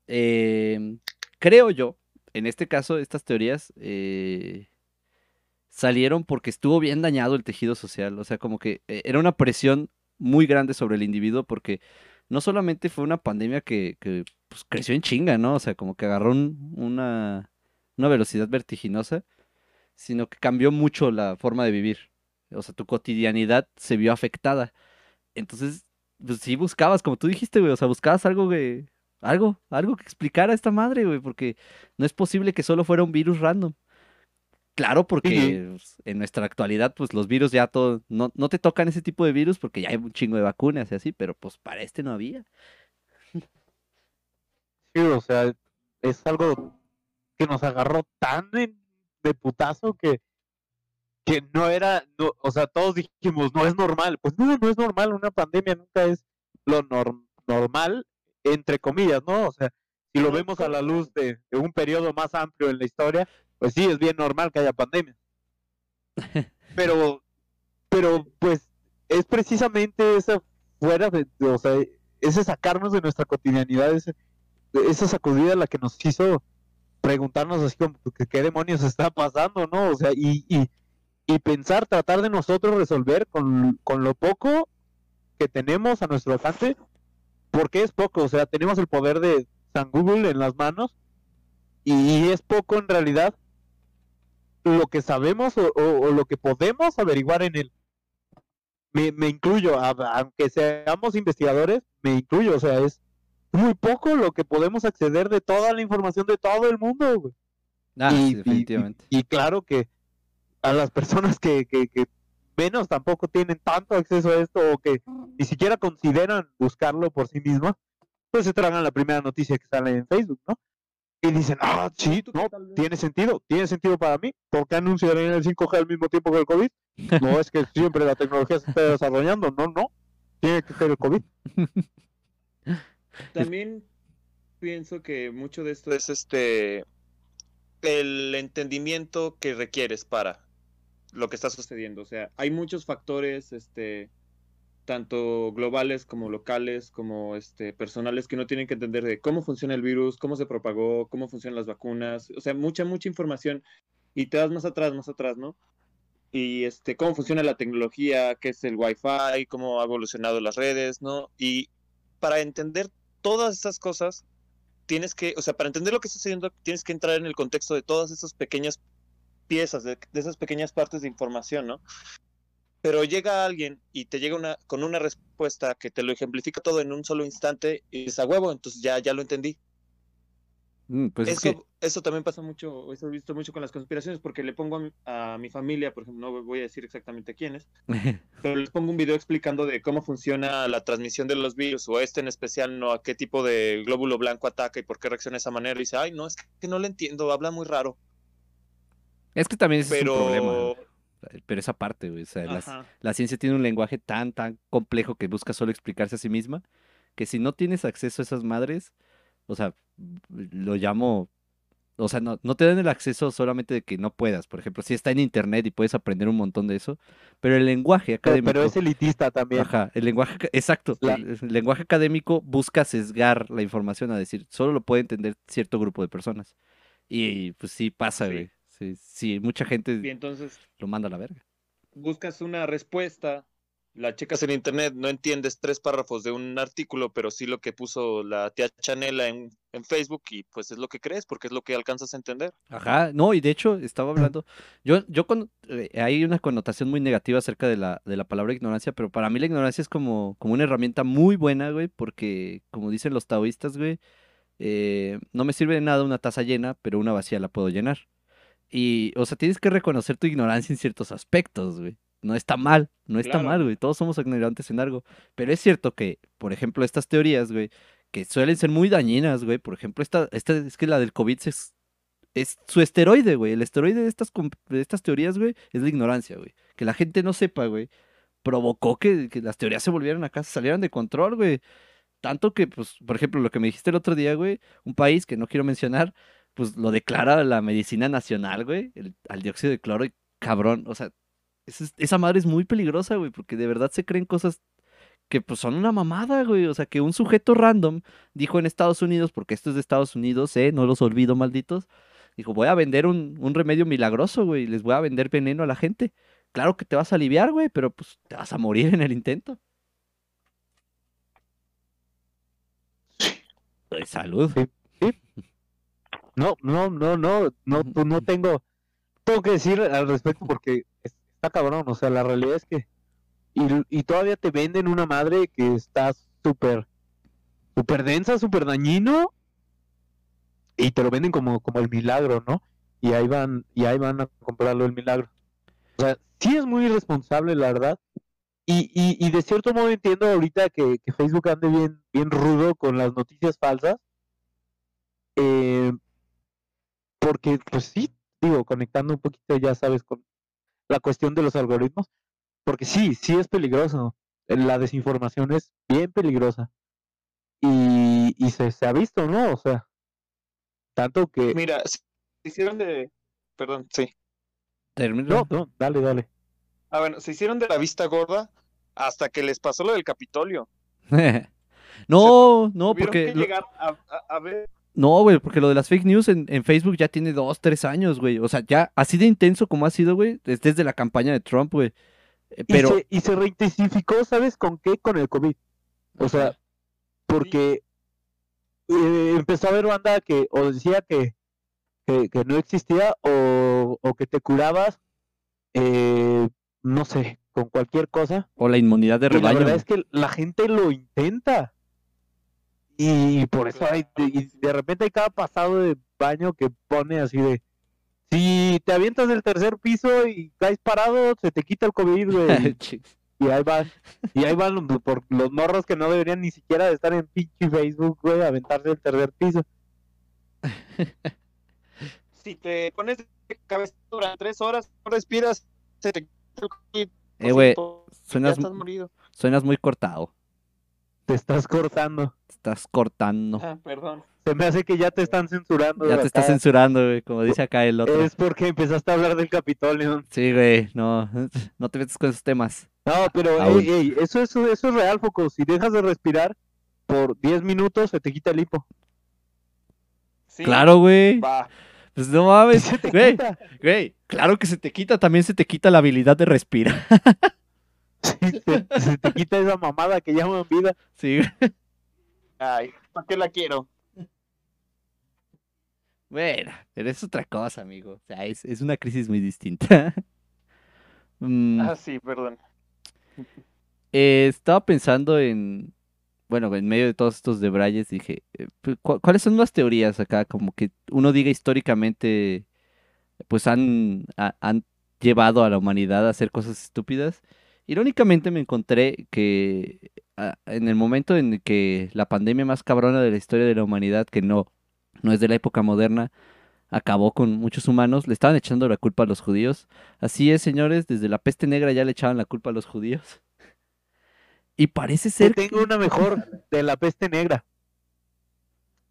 Eh, creo yo, en este caso, estas teorías eh, salieron porque estuvo bien dañado el tejido social. O sea, como que eh, era una presión muy grande sobre el individuo porque no solamente fue una pandemia que, que, pues, creció en chinga, ¿no? O sea, como que agarró un- una, una velocidad vertiginosa, sino que cambió mucho la forma de vivir. O sea, tu cotidianidad se vio afectada. Entonces, pues sí buscabas, como tú dijiste, güey, o sea, buscabas algo, güey, algo, algo que explicara esta madre, güey, porque no es posible que solo fuera un virus random. Claro, porque pues, en nuestra actualidad, pues los virus ya todo, no, no te tocan ese tipo de virus porque ya hay un chingo de vacunas y así, pero pues para este no había. Sí, o sea, es algo que nos agarró tan de, de putazo que, que no era, no, o sea, todos dijimos, no es normal. Pues no, no es normal, una pandemia nunca es lo norm- normal, entre comillas, ¿no? O sea, si lo vemos a la luz de, de un periodo más amplio en la historia, pues sí, es bien normal que haya pandemia. Pero, pero pues es precisamente esa fuera de, o sea, ese sacarnos de nuestra cotidianidad, ese, esa sacudida la que nos hizo preguntarnos así como que qué demonios está pasando, ¿no? O sea, y, y, y pensar, tratar de nosotros resolver con, con lo poco que tenemos a nuestro alcance, porque es poco, o sea, tenemos el poder de San Google en las manos y es poco en realidad lo que sabemos o, o- o lo que podemos averiguar en él. Me, me incluyo, a- aunque seamos investigadores, me incluyo, o sea, es muy poco lo que podemos acceder de toda la información de todo el mundo. güey. Ah, Y- sí, definitivamente. Y, claro que, a las personas que, que, que menos tampoco tienen tanto acceso a esto o que ni siquiera consideran buscarlo por sí mismos, pues se tragan la primera noticia que sale en Facebook, ¿no? Y dicen, ah, sí, no, tiene sentido, tiene sentido para mí. ¿Por qué anunciarían el 5G al mismo tiempo que el COVID? No es que siempre la tecnología se esté desarrollando, no, no. Tiene que ser el COVID. También pienso que mucho de esto es este el entendimiento que requieres para lo que está sucediendo. O sea, hay muchos factores, este, tanto globales como locales, como este, personales, que no tienen que entender de cómo funciona el virus, cómo se propagó, cómo funcionan las vacunas, o sea, mucha, mucha información. Y te das más atrás, más atrás, ¿no? Y este, cómo funciona la tecnología, qué es el Wi-Fi, cómo ha evolucionado las redes, ¿no? Y para entender todas estas cosas, tienes que, o sea, para entender lo que está sucediendo, tienes que entrar en el contexto de todas esas pequeñas piezas, de, esas pequeñas partes de información, ¿no? Pero llega alguien y te llega una, con una respuesta que te lo ejemplifica todo en un solo instante y es a huevo, entonces ya, ya lo entendí. Mm, pues eso, eso también pasa mucho, eso he visto mucho con las conspiraciones, porque le pongo a mi, a mi, familia, por ejemplo, no voy a decir exactamente quiénes, pero les pongo un video explicando de cómo funciona la transmisión de los virus, o este en especial, no a qué tipo de glóbulo blanco ataca y por qué reacciona de esa manera, y dice, ay, no, es que no le entiendo, habla muy raro. Es que también es un problema. Pero esa parte, güey. O sea, la ciencia tiene un lenguaje tan, tan complejo que busca solo explicarse a sí misma, que si no tienes acceso a esas madres, o sea, lo llamo. O sea, no, no te dan el acceso solamente de que no puedas. Por ejemplo, si está en internet y puedes aprender un montón de eso, pero el lenguaje académico. Pero, es elitista también. Ajá, el lenguaje, exacto. El, el, lenguaje académico busca sesgar la información a decir, solo lo puede entender cierto grupo de personas. Y pues sí pasa, güey. Sí, sí, mucha gente entonces, lo manda a la verga. Buscas una respuesta, la checas en internet, no entiendes tres párrafos de un artículo, pero sí lo que puso la tía Chanela en, en Facebook y pues es lo que crees, porque es lo que alcanzas a entender. Ajá, no, y de hecho estaba hablando, yo, yo con, eh, hay una connotación muy negativa acerca de la, de la palabra ignorancia, pero para mí la ignorancia es como, como una herramienta muy buena, güey, porque como dicen los taoístas, güey, eh, no me sirve de nada una taza llena, pero una vacía la puedo llenar. Y, o sea, tienes que reconocer tu ignorancia en ciertos aspectos, güey. No está mal, no está mal, güey. Todos somos ignorantes en algo. Pero es cierto que, por ejemplo, estas teorías, güey, que suelen ser muy dañinas, güey. Por ejemplo, esta, esta es que la del COVID es, es su esteroide, güey. El esteroide de estas, de estas teorías, güey, es la ignorancia, güey. Que la gente no sepa, güey. Provocó que, que las teorías se volvieran acá, se salieran de control, güey. Tanto que, pues, por ejemplo, lo que me dijiste el otro día, güey, un país que no quiero mencionar, pues lo declara la medicina nacional, güey, el, al dióxido de cloro y cabrón, o sea, esa madre es muy peligrosa, güey, porque de verdad se creen cosas que pues son una mamada, güey, o sea, que un sujeto random dijo en Estados Unidos, porque esto es de Estados Unidos, eh, no los olvido, malditos, dijo, voy a vender un, un remedio milagroso, güey, les voy a vender veneno a la gente. Claro que te vas a aliviar, güey, pero pues te vas a morir en el intento. Salud. No, no, no, no, no, no tengo, tengo que decir al respecto porque está cabrón, o sea, la realidad es que, y, todavía te venden una madre que está súper, súper densa, súper dañino, y te lo venden como, como el milagro, ¿no? Y ahí van, y ahí van a comprarlo el milagro. O sea, sí es muy irresponsable, la verdad. Y, y, y de cierto modo entiendo ahorita que, que Facebook ande bien, bien rudo con las noticias falsas. Eh, porque pues sí, digo, conectando un poquito, ya sabes, con la cuestión de los algoritmos, porque sí, sí es peligroso. La desinformación es bien peligrosa. Y, y se, se ha visto, ¿no? O sea, tanto que... Mira, se hicieron de... Perdón, sí. No, no, dale, dale. Ah, bueno, se hicieron de la vista gorda hasta que les pasó lo del Capitolio. no, no, porque... Que llegar a, a ver no, güey, porque lo de las fake news en, Facebook ya tiene dos, tres años, güey. O sea, ya así de intenso como ha sido, güey, desde la campaña de Trump, güey. Eh, pero... Y, se, reintensificó, ¿sabes con qué? Con el COVID. O sea, porque eh, empezó a haber banda que o decía que, que, no existía o, o, que te curabas, eh, no sé, con cualquier cosa. O la inmunidad de rebaño. la verdad es que la gente lo intenta. Y por eso hay, y de repente hay cada pasado de baño que pone así de Si te avientas del tercer piso y caes parado, se te quita el COVID, güey. y ahí van, y ahí van los, por los morros que no deberían ni siquiera de estar en pinche Facebook, güey, aventarse del tercer piso. si te pones de cabeza durante tres horas, no respiras, se te quita el COVID. Eh, güey, Ya suenas, estás morido. suenas muy cortado. Te estás cortando. Te estás cortando. Ah, perdón. Se me hace que ya te están censurando. Ya te estás acá. censurando, güey, como dice acá el otro. Es porque empezaste a hablar del Capitolio. Sí, güey, no, no te metas con esos temas. No, pero ey, ey, eso, eso, eso es real, Foco. Si dejas de respirar por 10 minutos, se te quita el hipo. Sí, Claro, güey. Va. Pues no mames, Se te güey, quita. güey. Claro que se te quita, también se te quita la habilidad de respirar. Se, se te quita esa mamada que llaman vida. Sí. Ay, ¿para qué la quiero? Bueno, pero es otra cosa, amigo. O sea, es, es una crisis muy distinta. Mm, Ah, sí, perdón. eh, estaba pensando en, bueno, en medio de todos estos debrayes, dije, eh, pues, ¿cu- ¿cuáles son las teorías acá? Como que uno diga históricamente, pues han, ha- han llevado a la humanidad a hacer cosas estúpidas. Irónicamente me encontré que ah, en el momento en que la pandemia más cabrona de la historia de la humanidad, que no, no es de la época moderna, acabó con muchos humanos, le estaban echando la culpa a los judíos. Así es, señores, desde la peste negra ya le echaban la culpa a los judíos. Y parece ser tengo que... una mejor de la peste negra.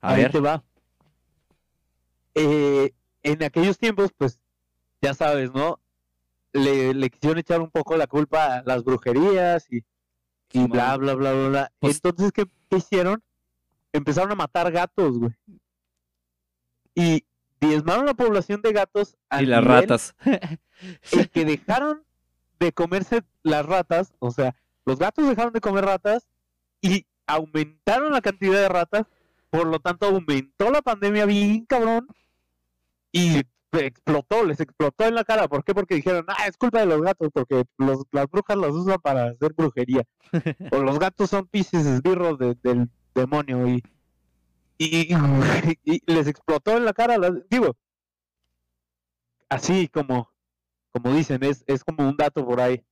A Ahí ver, te va. Eh, en aquellos tiempos, pues, ya sabes, ¿no? Le, le quisieron echar un poco la culpa a las brujerías y, bla, bla, bla, bla, bla. Pues- Entonces, ¿qué, qué hicieron? Empezaron a matar gatos, güey. Y diezmaron la población de gatos a y las ratas. en que dejaron de comerse las ratas, o sea, los gatos dejaron de comer ratas y aumentaron la cantidad de ratas, por lo tanto aumentó la pandemia bien cabrón y explotó, les explotó en la cara. ¿Por qué? Porque dijeron, ah, es culpa de los gatos, porque los, las brujas los usan para hacer brujería. o los gatos son piscis esbirros de- del demonio y, y, y les explotó en la cara. las- digo, así como, como dicen, es, es como un dato por ahí.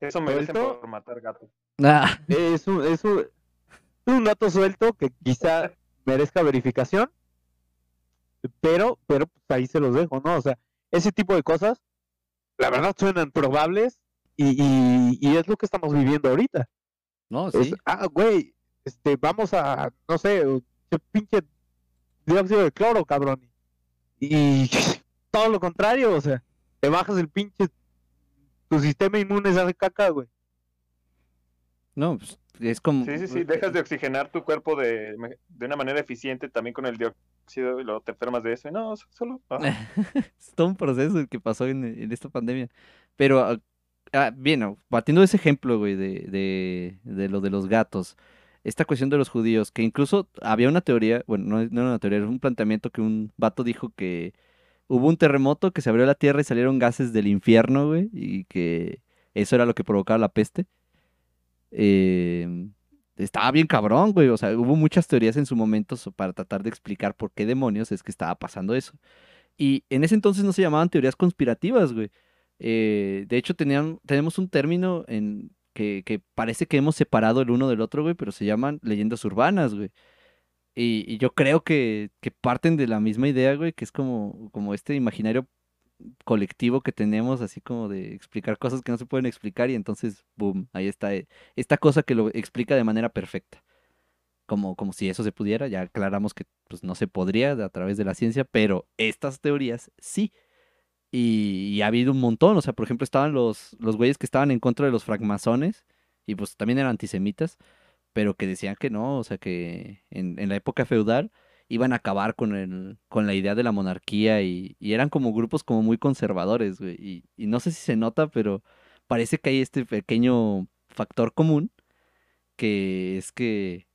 Eso me dicen ¿Suelto? por matar gatos. Ah, Es un, es un, es un dato suelto que quizá merezca verificación, pero, pero pues, ahí se los dejo, ¿no? O sea, ese tipo de cosas, la verdad suenan probables y, y, y es lo que estamos viviendo ahorita. no, Es, sí. ah, güey, este, vamos a, no sé, pinche dióxido de cloro, cabrón. Y todo lo contrario, o sea, te bajas el pinche, tu sistema inmune se hace caca, güey. No, pues, es como... Sí, sí, sí. Dejas de oxigenar tu cuerpo de, de una manera eficiente también con el dióxido y luego te enfermas de eso. Y no, solo. ah. es todo un proceso que pasó en, en esta pandemia. Pero, ah, ah, bien, partiendo de ese ejemplo, güey, de, de, de lo de los gatos, esta cuestión de los judíos, que incluso había una teoría, bueno, no, no era una teoría, era un planteamiento que un vato dijo que hubo un terremoto, que se abrió la tierra y salieron gases del infierno, güey, y que eso era lo que provocaba la peste. Eh, estaba bien cabrón, güey, o sea, hubo muchas teorías en su momento para tratar de explicar por qué demonios es que estaba pasando eso. Y en ese entonces no se llamaban teorías conspirativas, güey. Eh, de hecho, tenían, tenemos un término en que, que parece que hemos separado el uno del otro, güey, pero se llaman leyendas urbanas, güey. Y, y yo creo que, que parten de la misma idea, güey, que es como, como este imaginario colectivo que tenemos, así como de explicar cosas que no se pueden explicar y entonces, boom, ahí está eh, esta cosa que lo explica de manera perfecta. Como, como si eso se pudiera, ya aclaramos que pues, no se podría a través de la ciencia, pero estas teorías sí. Y, ha habido un montón, o sea, por ejemplo, estaban los, los güeyes que estaban en contra de los francmasones y pues también eran antisemitas, pero que decían que no, o sea, que en, en la época feudal iban a acabar con, el, con la idea de la monarquía y, eran como grupos como muy conservadores, güey. Y, no sé si se nota, pero parece que hay este pequeño factor común, que es que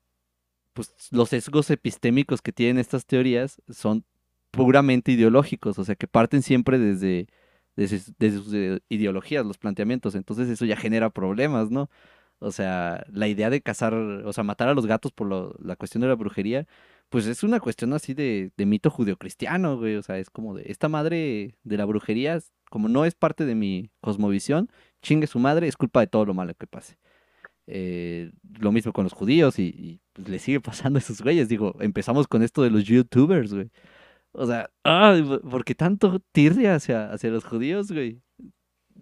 pues, los sesgos epistémicos que tienen estas teorías son puramente ideológicos, o sea, que parten siempre desde, desde, sus- eh, ideologías, los planteamientos. Entonces eso ya genera problemas, ¿no? O sea, la idea de cazar, o sea, matar a los gatos por la cuestión de la brujería, pues es una cuestión así de, de mito judeocristiano, güey. O sea, es como de esta madre de la brujería, como no es parte de mi cosmovisión, chingue su madre, es culpa de todo lo malo que pase. Eh, lo mismo con los judíos y, y, pues, le sigue pasando a esos güeyes. Digo, empezamos con esto de los youtubers, güey. O sea, ah, ¿por qué tanto tirria hacia, hacia los judíos, güey?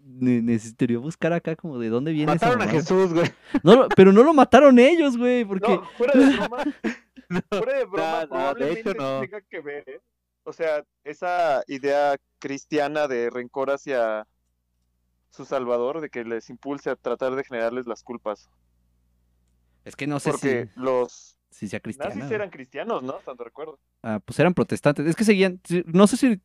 Ne- necesitaría buscar acá como de dónde viene esa Mataron a mamada. Jesús, güey. No, pero no lo mataron ellos, güey, porque... No, fuera de fuera de broma, no, de probablemente hecho, sí no. tenga que ver, ¿eh? O sea, esa idea cristiana de rencor hacia su salvador, de que les impulse a tratar de generarles las culpas. Es que no sé Porque si, los si sea cristiana. nazis eran cristianos, ¿no? Tanto recuerdo. Ah, pues eran protestantes. Es que seguían, sí, no sé si,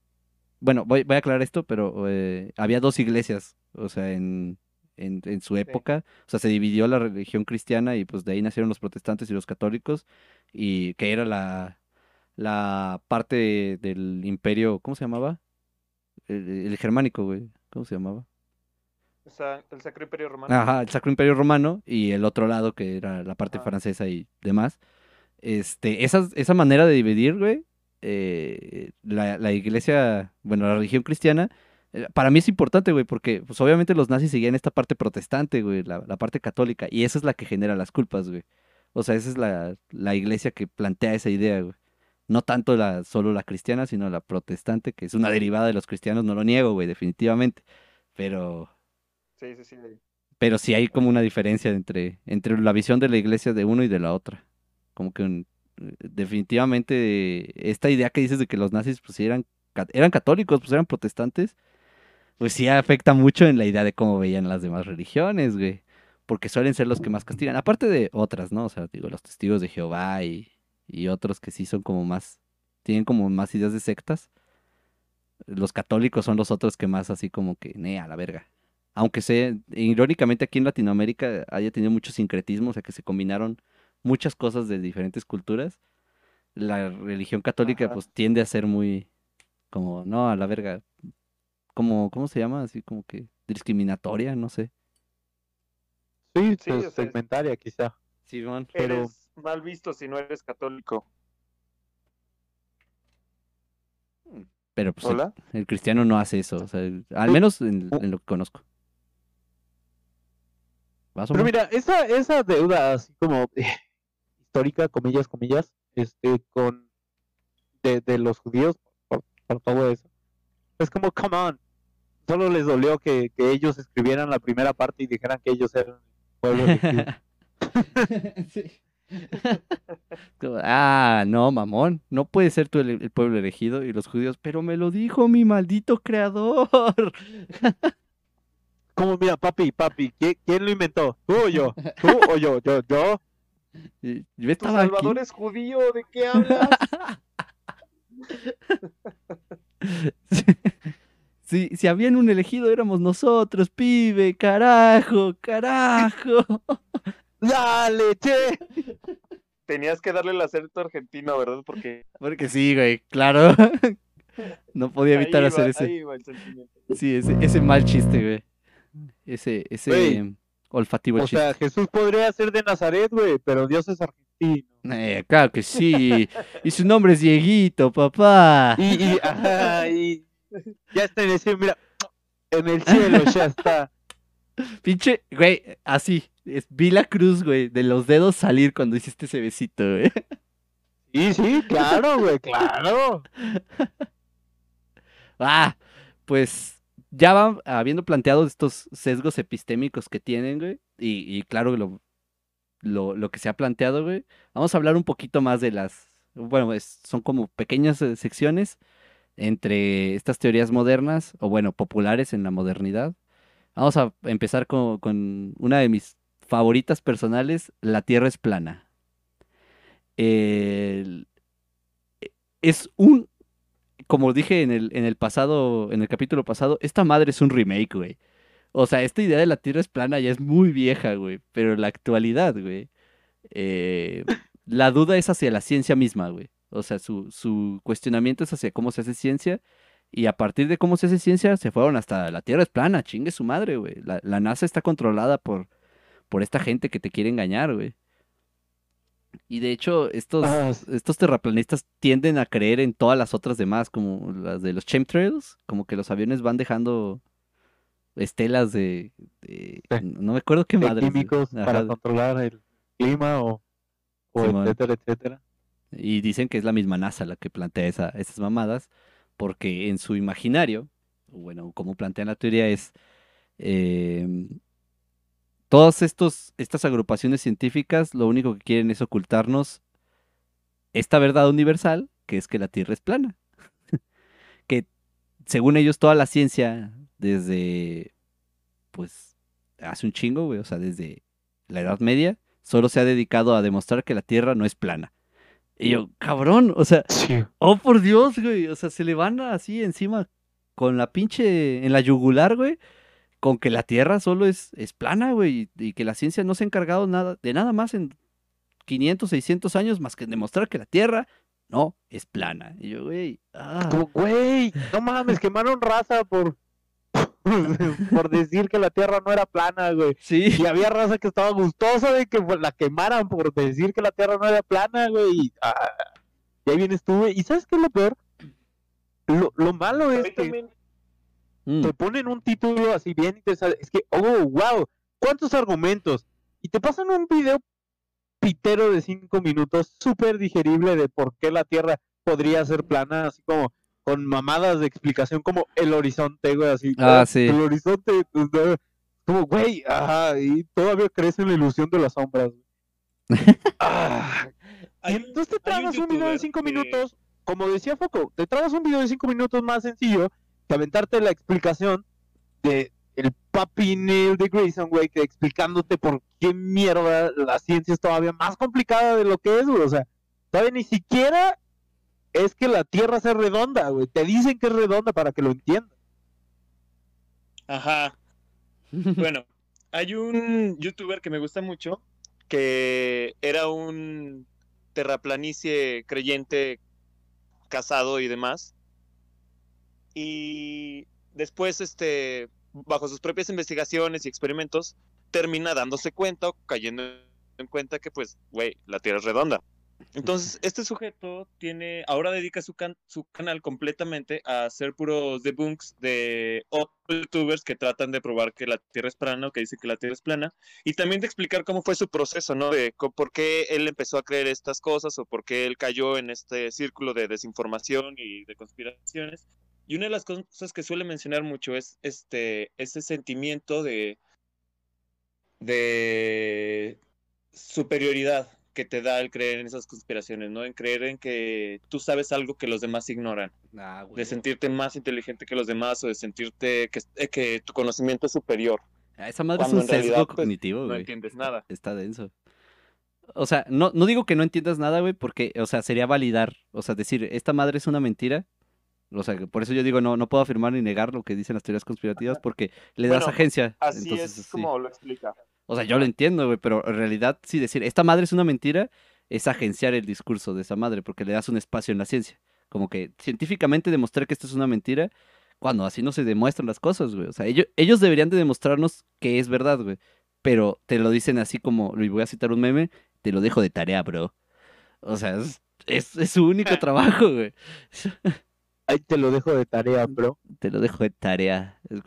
bueno, voy, voy a aclarar esto, pero eh, había dos iglesias, o sea, en, en, en su época, o sea, se dividió la religión cristiana y pues de ahí nacieron los protestantes y los católicos, y que era la, la parte del imperio, ¿cómo se llamaba? El, el germánico, güey, ¿cómo se llamaba? O sea, el Sacro Imperio Romano. Ajá, el Sacro Imperio Romano y el otro lado que era la parte francesa y demás. Este, esas- esa manera de dividir, güey, eh, la, la iglesia, bueno, la religión cristiana, eh, para mí es importante, güey, porque pues obviamente los nazis seguían esta parte protestante, güey, la, la parte católica, y esa es la que genera las culpas, güey. O sea, esa es la, la iglesia que plantea esa idea, güey. No tanto la, solo la cristiana, sino la protestante, que es una derivada de los cristianos, no lo niego, güey, definitivamente. Pero, Sí, sí, sí. pero sí hay como una diferencia entre, entre la visión de la iglesia de uno y de la otra. Como que un- eh, definitivamente esta idea que dices de que los nazis pues eran, eran católicos, pues eran protestantes, pues sí afecta mucho en la idea de cómo veían las demás religiones, güey. Porque suelen ser los que más castigan. Aparte de otras, ¿no? O sea, digo, los testigos de Jehová y, y otros que sí son como más, tienen como más ideas de sectas. Los católicos son los otros que más así como que, ne, a la verga aunque sea, irónicamente aquí en Latinoamérica haya tenido mucho sincretismo, o sea que se combinaron muchas cosas de diferentes culturas, la religión católica Ajá. pues tiende a ser muy como, no, a la verga, como, ¿cómo se llama? Así como que discriminatoria, no sé. Sí, Sí, pues, sea, segmentaria quizá. Simón. Pero- Eres mal visto si no eres católico. Pero pues el, ¿Hola? el cristiano no hace eso, o sea, el- al menos en, en lo que conozco. ¿Vas, Pero mira, esa, esa deuda así como eh, histórica, comillas, comillas, este, con de, de los judíos por, por todo eso. Es como, come on. Solo les dolió que, que ellos escribieran la primera parte y dijeran que ellos eran pueblo elegido. Sí. Ah, no, mamón, no puede ser tú el, el pueblo elegido y los judíos, pero me lo dijo mi maldito creador. Como, mira, papi, papi, ¿quién, quién lo inventó? ¿Tú o yo? ¿Tú o yo? Yo, yo. Y Yo ¿Tu aquí. Salvador es judío? ¿De qué hablas? Si, si habían un elegido éramos nosotros, pibe, carajo, carajo. ¡Dale, che! Tenías que darle el acento argentino, ¿verdad? Porque Porque sí, güey, claro. No podía evitar ahí hacer va- ese, ahí va el sentimiento. sí, ese, ese mal chiste, güey. Ese, ese Güey, olfativo O chiste. sea, Jesús podría ser de Nazaret, güey, pero Dios es argentino. Eh, claro que sí. Y su nombre es Dieguito, papá. Y, y, ajá, y ya está en el cielo, mira, en el cielo ya está. Pinche, güey, así. Es, vi la cruz, güey, de los dedos salir cuando hiciste ese besito, güey. Sí, sí, claro, güey, claro. Ah, pues ya van habiendo planteado estos sesgos epistémicos que tienen, güey. Y, y claro, lo, lo, lo que se ha planteado, güey. Vamos a hablar un poquito más de las. Bueno, es- son como pequeñas eh, secciones entre estas teorías modernas, o bueno, populares en la modernidad. Vamos a empezar con, con una de mis favoritas personales, la Tierra es plana. Es un, como dije en el, en el pasado, en el capítulo pasado, esta madre es un remake, güey. O sea, esta idea de la Tierra es plana ya es muy vieja, güey. Pero en la actualidad, güey, eh, la duda es hacia la ciencia misma, güey. O sea, su, su cuestionamiento es hacia cómo se hace ciencia. Y a partir de cómo se hace ciencia, se fueron hasta la Tierra es plana, chingue su madre, güey. La, la NASA está controlada por, por esta gente que te quiere engañar, güey. Y de hecho, estos, Ah, estos terraplanistas tienden a creer en todas las otras demás, como las de los chemtrails, como que los aviones van dejando estelas de, de- Sí. no me acuerdo qué güey. químicos Ajá, para controlar el clima o, o etcétera, etcétera. Y dicen que es la misma NASA la que plantea esa, esas mamadas, porque en su imaginario, bueno, como plantean la teoría es, em, todas estas agrupaciones científicas lo único que quieren es ocultarnos esta verdad universal, que es que la Tierra es plana. que según ellos toda la ciencia, desde, pues, hace un chingo, güey, o sea, desde la Edad Media, solo se ha dedicado a demostrar que la Tierra no es plana. Y yo, cabrón, o sea, Sí. oh por Dios, güey, o sea, se le van así encima con la pinche, en la yugular, güey, con que la Tierra solo es, es plana, güey, y, y que la ciencia no se ha encargado nada, de nada más en 500, 600 años más que demostrar que la Tierra no es plana. Y yo, güey, ah, Como, güey, no mames, quemaron raza por, por decir que la Tierra no era plana, güey. sí, Y había raza que estaba gustosa de que la quemaran por decir que la Tierra no era plana, güey. Y, ah, y ahí vienes tú, güey. ¿Y sabes qué es lo peor? Lo, lo malo A es que también- mm, te ponen un título así bien interesante. Es que, oh, wow, ¿cuántos argumentos? Y te pasan un video pitero de cinco minutos, súper digerible de por qué la Tierra podría ser plana, así como con mamadas de explicación como el horizonte, güey, así. Ah, "Ah, sí. El horizonte, pues, no", como, güey, ajá, y todavía crees en la ilusión de las sombras. güey. Ah, y entonces te hay un tragas un video de cinco que- minutos, como decía Foco, te tragas un video de cinco minutos más sencillo que aventarte la explicación de el papi Neil de Grayson, güey, que explicándote por qué mierda la ciencia es todavía más complicada de lo que es, güey. O sea, todavía ni siquiera es que la Tierra sea redonda, güey. Te dicen que es redonda para que lo entiendas. Ajá. Bueno, hay un youtuber que me gusta mucho que era un terraplanicie creyente casado y demás. Y después, este, bajo sus propias investigaciones y experimentos, termina dándose cuenta o cayendo en cuenta que, pues, güey, la Tierra es redonda. Entonces, este sujeto tiene, ahora dedica su, su canal completamente a hacer puros debunks de youtubers que tratan de probar que la Tierra es plana o que dicen que la Tierra es plana, y también de explicar cómo fue su proceso, ¿no? De por qué él empezó a creer estas cosas o por qué él cayó en este círculo de desinformación y de conspiraciones. Y una de las cosas que suele mencionar mucho es este, ese sentimiento de, de superioridad que te da el creer en esas conspiraciones, ¿no? En creer en que tú sabes algo que los demás ignoran, Ah, de sentirte más inteligente que los demás o de sentirte que, eh, que tu conocimiento es superior. Ah, Esa madre es un sesgo realidad, pues, cognitivo, No güey. entiendes nada. Está denso. O sea, no, no digo que no entiendas nada, güey, porque, o sea, sería validar. O sea, decir, esta madre es una mentira. O sea, por eso yo digo, no, no puedo afirmar ni negar lo que dicen las teorías conspirativas porque le das Bueno, agencia. Así Entonces, es sí. como lo explica. O sea, yo lo entiendo, güey, pero en realidad, sí, decir, esta madre es una mentira, es agenciar el discurso de esa madre porque le das un espacio en la ciencia. Como que científicamente demostrar que esto es una mentira, cuando así no se demuestran las cosas, güey. O sea, ellos, ellos deberían de demostrarnos que es verdad, güey. Pero te lo dicen así como, y voy a citar un meme, te lo dejo de tarea, bro. O sea, es, es, es su único trabajo, güey. Ahí te lo dejo de tarea, bro. Te lo dejo de tarea. Es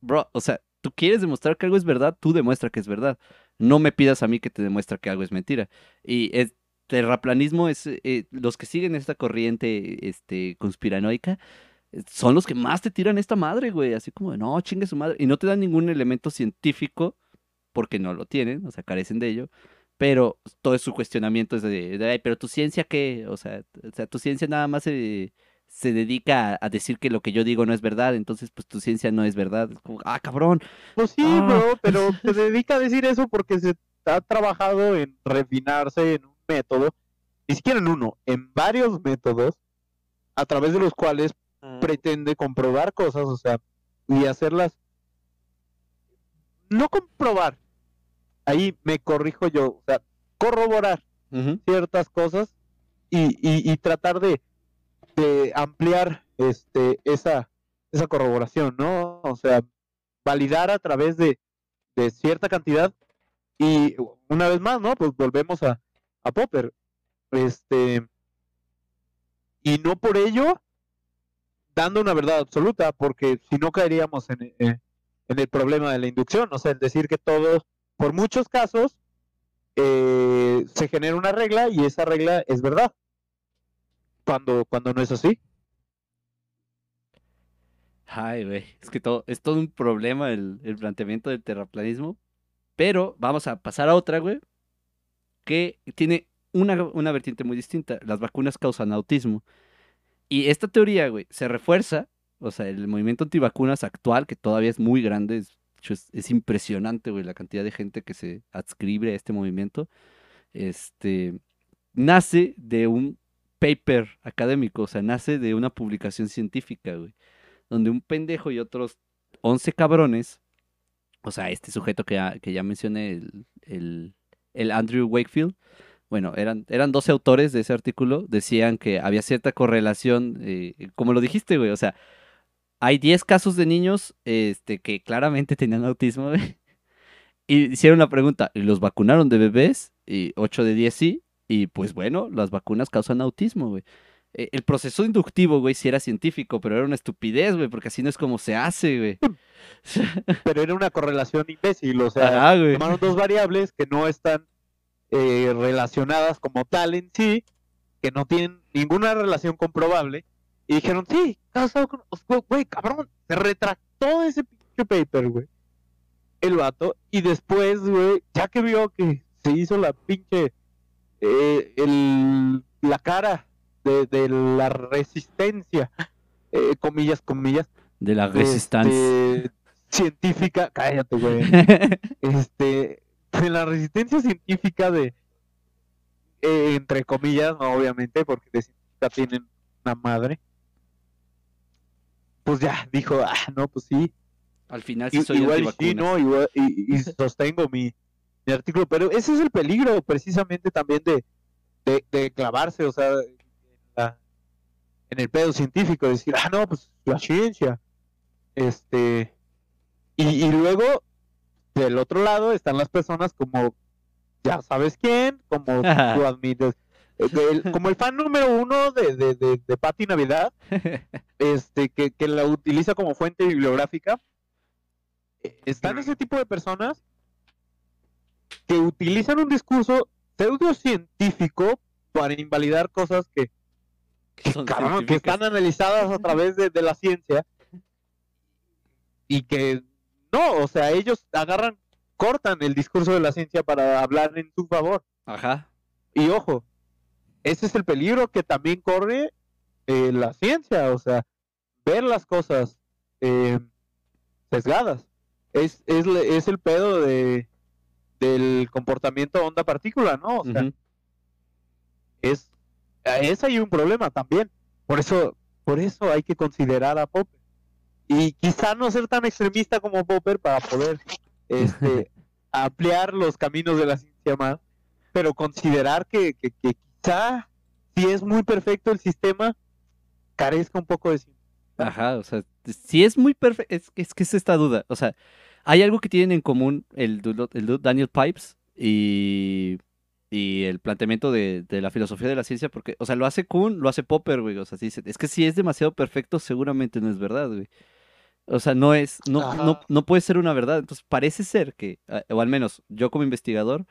bro, o sea, tú quieres demostrar que algo es verdad, tú demuestra que es verdad. No me pidas a mí que te demuestre que algo es mentira. Y el terraplanismo es, eh, los que siguen esta corriente este, conspiranoica, eh, son los que más te tiran esta madre, güey. Así como, de, no, chingue su madre. Y no te dan ningún elemento científico, porque no lo tienen, o sea, carecen de ello. Pero todo su cuestionamiento es de, de, "Ay, pero tu ciencia qué? O sea, o sea, tu ciencia nada más se, se dedica a, a decir que lo que yo digo no es verdad, entonces pues tu ciencia no es verdad. Es como, ah, cabrón. Pues sí, Ah. bro, pero se dedica a decir eso porque se ha trabajado en refinarse en un método, ni siquiera en uno, en varios métodos, a través de los cuales pretende comprobar cosas, o sea, y hacerlas. No comprobar, ahí me corrijo yo, o sea, corroborar ciertas cosas y, y, y tratar de, de ampliar este esa, esa corroboración, ¿no? O sea, validar a través de, de cierta cantidad y una vez más, ¿no? Pues volvemos a, a Popper. Este, y no por ello dando una verdad absoluta, porque si no caeríamos en, eh, el problema de la inducción, o sea, el decir que todo, por muchos casos, eh, se genera una regla y esa regla es verdad, cuando, cuando no es así. Ay, güey, es que todo, es todo un problema el, el planteamiento del terraplanismo, pero vamos a pasar a otra, güey, que tiene una, una vertiente muy distinta. Las vacunas causan autismo. Y esta teoría, güey, se refuerza, o sea, el movimiento antivacunas actual, que todavía es muy grande, es, es, es impresionante, güey, la cantidad de gente que se adscribe a este movimiento, este, nace de un paper académico, o sea, nace de una publicación científica, güey, donde un pendejo y otros 11 cabrones, o sea, este sujeto que ya, que ya mencioné, el, el, Andrew Wakefield, bueno, eran, eran 12 autores de ese artículo, decían que había cierta correlación, eh, como lo dijiste, güey, o sea, hay 10 casos de niños este, que claramente tenían autismo. Y hicieron la pregunta, ¿y los vacunaron de bebés? Y 8 de 10 sí. Y pues bueno, las vacunas causan autismo, güey. Eh, el proceso inductivo, güey, sí era científico, pero era una estupidez, güey, porque así no es como se hace, güey. Pero era una correlación imbécil, o sea, güey. tomaron dos variables que no están eh, relacionadas como tal en sí, que no tienen ninguna relación comprobable, y dijeron, sí, causa con- güey, güey, cabrón, se retractó ese pinche paper, güey, el vato, y después, güey, ya que vio que se hizo la pinche, eh, el, la cara de, de la resistencia, eh, comillas, comillas, De la resistencia. este, científica, cállate, güey. Este, de la resistencia científica de, eh, entre comillas, no, obviamente, porque de científica tienen una madre, pues ya dijo, ah, no, pues sí, Al final sí soy igual sí, no, igual- y, y sostengo mi, mi artículo, pero ese es el peligro precisamente también de, de, de clavarse, o sea, en, la- en el pedo científico, decir, ah, no, pues la ciencia, este, y, y luego del otro lado están las personas como, ya sabes quién, como tú admiras, eh, el- como el fan número uno de, de, de, de Patti Navidad, este, que, que la utiliza como fuente bibliográfica. Están ese tipo de personas que utilizan un discurso pseudocientífico para invalidar cosas que, que son están analizadas a través de, de la ciencia y que no, o sea, ellos agarran, cortan el discurso de la ciencia para hablar en su favor. Ajá. Y ojo, ese es el peligro que también corre eh, la ciencia, o sea, ver las cosas eh, sesgadas. Es, es, es el pedo de del comportamiento onda-partícula, ¿no? O sea, ujú. es, es ahí un problema también. Por eso, por eso hay que considerar a Popper. Y quizá no ser tan extremista como Popper para poder este, ampliar los caminos de la ciencia más, pero considerar que, que, que quizá si es muy perfecto el sistema, carezca un poco de ciencia. Ajá, o sea, si es muy perfecto, es, es que es esta duda, o sea, hay algo que tienen en común el, el Daniel Pipes y, y el planteamiento de, de la filosofía de la ciencia, porque, o sea, lo hace Kuhn, lo hace Popper, güey, o sea, sí dice, es que si es demasiado perfecto, seguramente no es verdad, güey. O sea, no es, no, no, no puede ser una verdad, entonces parece ser que, o al menos yo como investigador,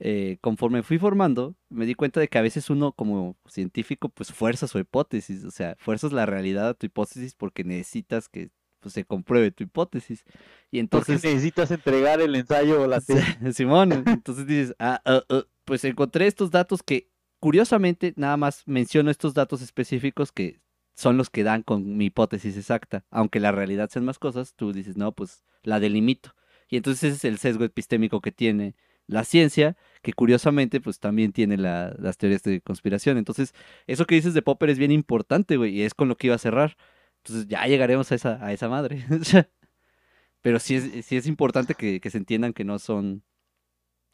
eh, conforme fui formando, me di cuenta de que a veces uno como científico pues fuerza su hipótesis, o sea, fuerzas la realidad a tu hipótesis porque necesitas que pues, se compruebe tu hipótesis. Y Porque entonces, necesitas entregar el ensayo o la tesis. Simón, entonces dices, ah, ah, ah, pues encontré estos datos que curiosamente nada más menciono estos datos específicos que son los que dan con mi hipótesis exacta, aunque la realidad sean más cosas, tú dices, no, pues la delimito. Y entonces ese es el sesgo epistémico que tiene la ciencia, que curiosamente pues también tiene la- las teorías de conspiración. Entonces, eso que dices de Popper es bien importante, güey, y es con lo que iba a cerrar. Entonces ya llegaremos a esa, a esa madre. Pero sí es, sí es importante que, que se entiendan que no son,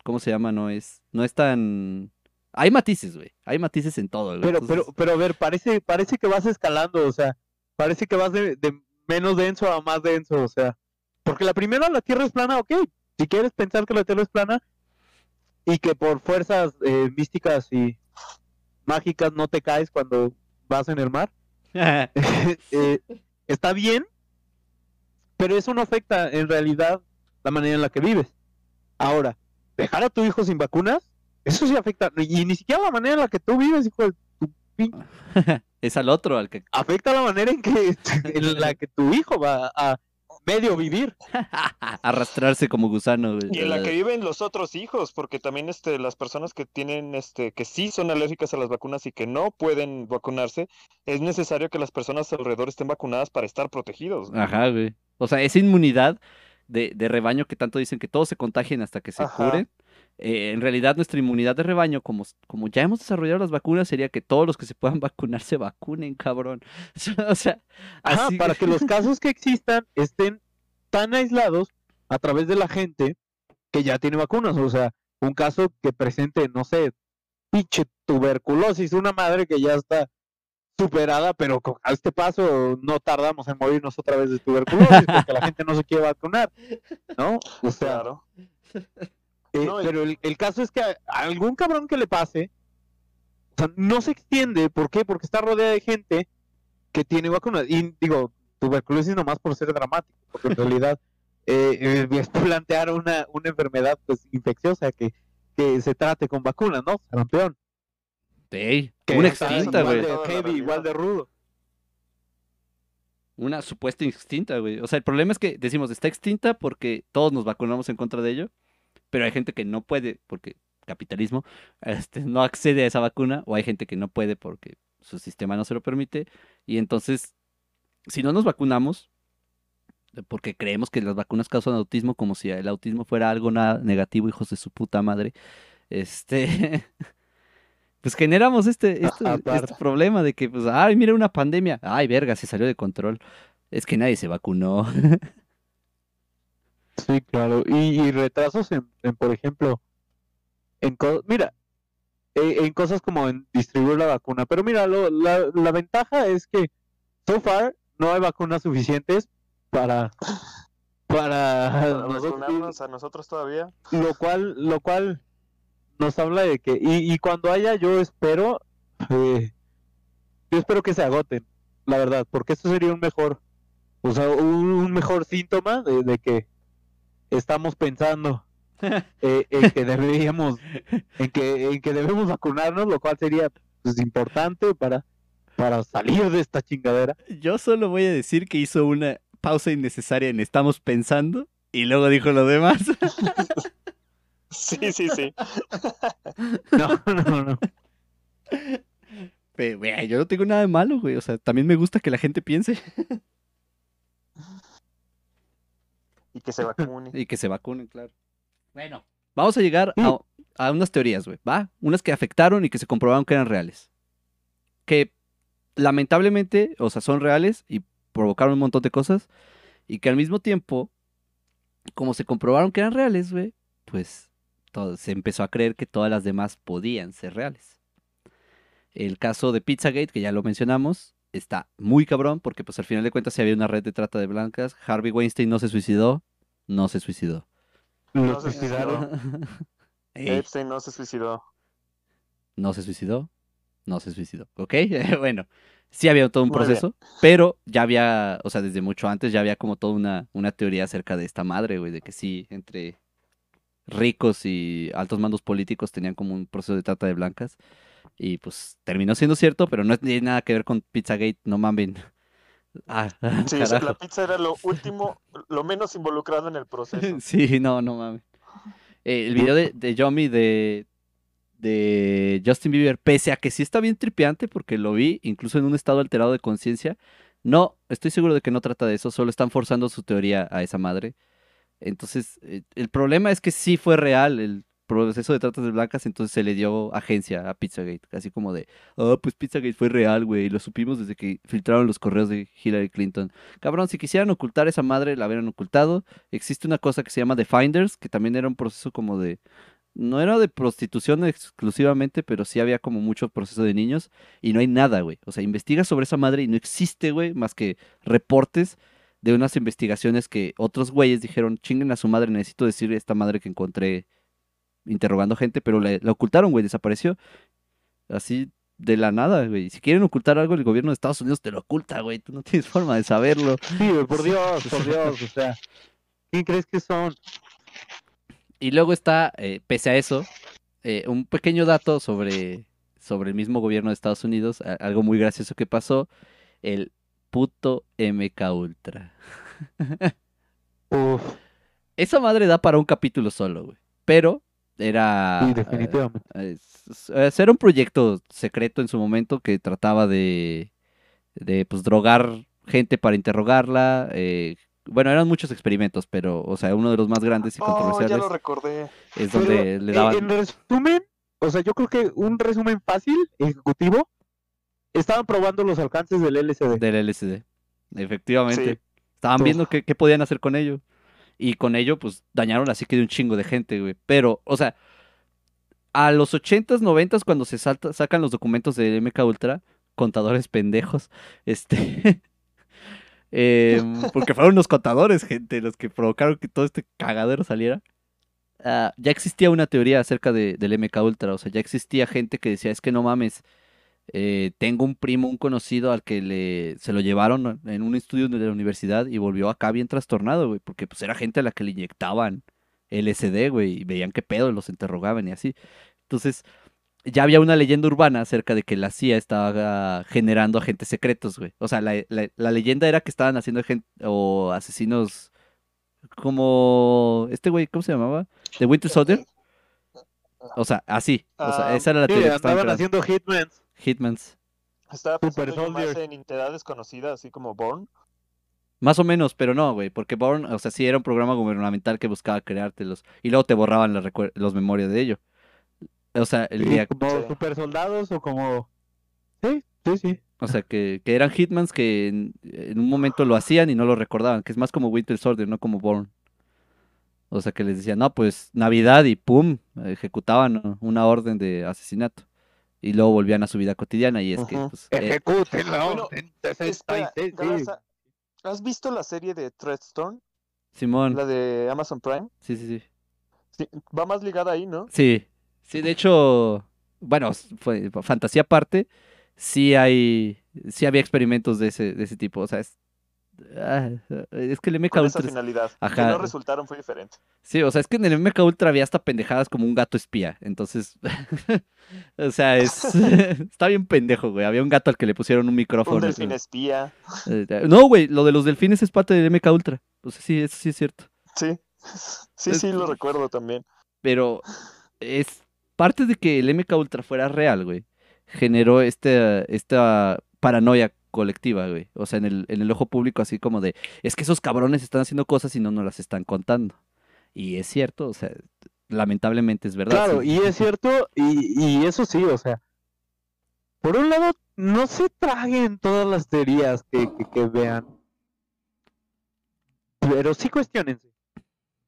¿cómo se llama? No es, no es tan... Hay matices, güey. Hay matices en todo, güey. Pero, Entonces, pero, pero a ver, parece, parece que vas escalando, o sea, parece que vas de, de menos denso a más denso, o sea, porque la primera, la Tierra es plana, ok, si quieres pensar que la Tierra es plana, y que por fuerzas eh, místicas y mágicas no te caes cuando vas en el mar. Eh, está bien, pero eso no afecta en realidad la manera en la que vives. Ahora, dejar a tu hijo sin vacunas, eso sí afecta, y ni siquiera la manera en la que tú vives, hijo de tu pin- es al otro al que afecta la manera en que en la que tu hijo va a medio vivir. arrastrarse como gusano. güey. Y en la que viven los otros hijos, porque también este, las personas que tienen, este, que sí son alérgicas a las vacunas y que no pueden vacunarse, es necesario que las personas alrededor estén vacunadas para estar protegidos. ¿no? Ajá, güey. O sea, esa inmunidad de, de rebaño que tanto dicen que todos se contagien hasta que se Ajá. curen. Eh, en realidad, nuestra inmunidad de rebaño, como, como ya hemos desarrollado las vacunas, sería que todos los que se puedan vacunar se vacunen, cabrón. O sea, Ajá, así- para que los casos que existan estén tan aislados a través de la gente que ya tiene vacunas. O sea, un caso que presente, no sé, pinche tuberculosis, una madre que ya está superada, pero a este paso no tardamos en morirnos otra vez de tuberculosis porque la gente no se quiere vacunar, ¿no? O sea, Claro. Eh, No, pero el, el caso es que a, algún cabrón que le pase, o sea, no se extiende. ¿Por qué? Porque está rodeada de gente que tiene vacunas. Y digo, tuberculosis nomás por ser dramático, porque en realidad eh, eh, es plantear una, una enfermedad pues infecciosa que, que se trate con vacunas, ¿no? Sarampión. Ey, Que una extinta, igual güey. de la heavy, igual de rudo. Una supuesta extinta, güey. O sea, el problema es que decimos, está extinta porque todos nos vacunamos en contra de ello, pero hay gente que no puede porque capitalismo este, no accede a esa vacuna, o hay gente que no puede porque su sistema no se lo permite, y entonces, si no nos vacunamos, eh, porque creemos que las vacunas causan autismo como si el autismo fuera algo nada negativo, hijos de su puta madre, este... Pues generamos este, este, Aparte. este problema de que, pues, ay, mira una pandemia. Ay, verga, se salió de control. Es que nadie se vacunó. Sí, claro. Y, y retrasos en, en, por ejemplo, en co- mira, eh, en cosas como en distribuir la vacuna. Pero mira, lo- la, la ventaja es que so far no hay vacunas suficientes para para Para nosotros, vacunarnos a nosotros todavía. lo cual lo cual nos habla de que y, y cuando haya yo espero eh, yo espero que se agoten, la verdad, porque esto sería un mejor o sea, un, un mejor síntoma de, de que estamos pensando eh, en que deberíamos en que en que debemos vacunarnos, lo cual sería pues, importante para para salir de esta chingadera. Yo solo voy a decir que hizo una pausa innecesaria en estamos pensando y luego dijo lo demás. Sí, sí, sí. No, no, no. Pero, güey, yo no tengo nada de malo, güey. O sea, también me gusta que la gente piense Y que se vacune. y que se vacunen, claro. Bueno, vamos a llegar a, a unas teorías, güey, ¿va? Unas que afectaron y que se comprobaron que eran reales. Que lamentablemente, o sea, son reales y provocaron un montón de cosas. Y que al mismo tiempo, como se comprobaron que eran reales, güey, pues todo, se empezó a creer que todas las demás podían ser reales. El caso de Pizzagate, que ya lo mencionamos, está muy cabrón porque pues al final de cuentas si había una red de trata de blancas. Harvey Weinstein no se suicidó, no se suicidó. No se suicidaron. Epstein no se suicidó. no se suicidó, no se suicidó. ¿Ok? bueno, sí había todo un Muy bien. proceso, pero ya había, o sea, desde mucho antes ya había como toda una, una teoría acerca de esta madre, güey, de que sí, entre ricos y altos mandos políticos tenían como un proceso de trata de blancas. Y pues terminó siendo cierto, pero no tiene nada que ver con Pizzagate, no mamen. Ah, Sí, o sea, la pizza era lo último, lo menos involucrado en el proceso. Sí, no, no mames. Eh, el video de, de Yomi de, de Justin Bieber, pese a que sí está bien tripeante porque lo vi incluso en un estado alterado de conciencia, no, estoy seguro de que no trata de eso, solo están forzando su teoría a esa madre. Entonces, eh, el problema es que sí fue real el proceso de tratas de blancas, entonces se le dio agencia a Pizzagate, así como de, oh, pues Pizzagate fue real, güey, y lo supimos desde que filtraron los correos de Hillary Clinton. Cabrón, si quisieran ocultar esa madre, la hubieran ocultado. Existe una cosa que se llama The Finders, que también era un proceso como de, no era de prostitución exclusivamente, pero sí había como mucho proceso de niños, y no hay nada, güey. O sea, investigas sobre esa madre y no existe, güey, más que reportes de unas investigaciones que otros güeyes dijeron, chinguen a su madre, necesito decir esta madre que encontré interrogando gente, pero la, la ocultaron, güey, desapareció. Así de la nada, güey. Si quieren ocultar algo, el gobierno de Estados Unidos te lo oculta, güey. Tú no tienes forma de saberlo. Sí, güey, por Dios, por Dios, o sea, ¿quién crees que son? Y luego está, eh, pese a eso, eh, un pequeño dato sobre, sobre el mismo gobierno de Estados Unidos, algo muy gracioso que pasó, el puto MK Ultra. Uf, Esa madre da para un capítulo solo, güey. Pero era... sí, definitivamente. eh, es- era un proyecto secreto en su momento que trataba de, de pues, drogar gente para interrogarla. eh, bueno, eran muchos experimentos, pero, o sea, uno de los más grandes y Oh, ya controversiales lo recordé. es Pero, donde le eh, daban... En resumen, o sea, yo creo que un resumen fácil, ejecutivo, estaban probando los alcances del LCD. Del LSD. Efectivamente. Sí. Estaban Uf. viendo qué, qué podían hacer con ello. Y con ello, pues, dañaron así que de un chingo de gente, güey. Pero, o sea, a los 80s, 90s, cuando se salta, sacan los documentos de MK Ultra, contadores pendejos, este... em, porque fueron los contadores, gente, los que provocaron que todo este cagadero saliera. Ah, ya existía una teoría acerca de, del MK Ultra, o sea, ya existía gente que decía, es que no mames, eh, tengo un primo, un conocido al que le se lo llevaron en un estudio de la universidad y volvió acá bien trastornado, güey, porque pues era gente a la que le inyectaban LSD, güey, y veían qué pedo, los interrogaban y así. Entonces, ya había una leyenda urbana acerca de que la CIA estaba generando agentes secretos, güey. O sea, la, la- la leyenda era que estaban haciendo gen- o asesinos como este güey, ¿cómo se llamaba? De Winter Soldier. O sea, así. O sea, Ah, esa era la Sí, teoría que estaban creando. haciendo hitmans. Hitmans. Estaba Super pensando yo más en entidad desconocida, así como Born. Más o menos, pero no, güey, porque Bourne, o sea, sí era un programa gubernamental que buscaba creártelos y luego te borraban las recuer- los memorias de ello. O sea, el día, como Sí. super soldados o como... Sí, sí, sí. o sea, que, que eran hitmans que en, en un momento lo hacían y no lo recordaban, que es más como Winter Soldier, no como Bourne. O sea, que les decían, no, pues Navidad y pum, ejecutaban una orden de asesinato. Y luego volvían a su vida cotidiana y es que, pues, eh, Ejecuten la Bueno, orden Espera, 66, sí. Galarza, ¿Has visto la serie de Threadstorm? Simón, La de Amazon Prime. sí, sí, sí. Sí, va más ligada ahí, ¿no? Sí, sí, de hecho, bueno, fue fantasía aparte, sí hay, sí había experimentos de ese, de ese tipo, o sea, es, ah, es que el MK Con esa Ultra, es- finalidad. Que Ajá. no resultaron fue diferente. sí, o sea, es que en el MK Ultra había hasta pendejadas como un gato espía, entonces, o sea, es, está bien pendejo, güey, había un gato al que le pusieron un micrófono. Un delfín espía. eh, no, güey, lo de los delfines es parte del MK Ultra, o sea, sí, eso sí es cierto. Sí. Sí, sí, lo recuerdo también. Pero es parte de que el MK Ultra fuera real, güey. Generó este, esta paranoia colectiva, güey. O sea, en el, en el ojo público, así como de, es que esos cabrones están haciendo cosas y no nos las están contando. Y es cierto, o sea, lamentablemente es verdad. Claro, sí. y es cierto, y, y eso sí, o sea, por un lado, no se traguen todas las teorías que, que, que vean, pero sí cuestionense.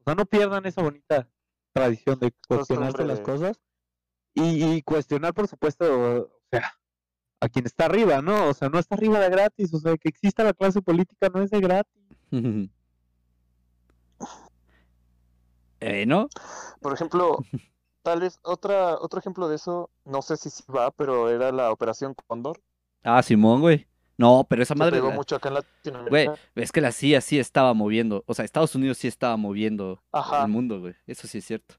O sea, no pierdan esa bonita tradición de cuestionarse las cosas y, y cuestionar, por supuesto, o sea, a quien está arriba, ¿no? O sea, no está arriba de gratis, o sea, que exista la clase política no es de gratis. eh, ¿no? Por ejemplo, tal vez otra, otro ejemplo de eso, no sé si sí va, pero era la Operación Cóndor. Ah, Simón, güey. No, pero esa madre, pegó la- mucho acá en Latinoamérica. güey, es que la CIA sí estaba moviendo, o sea, Estados Unidos sí estaba moviendo Ajá. el mundo, güey. Eso sí es cierto.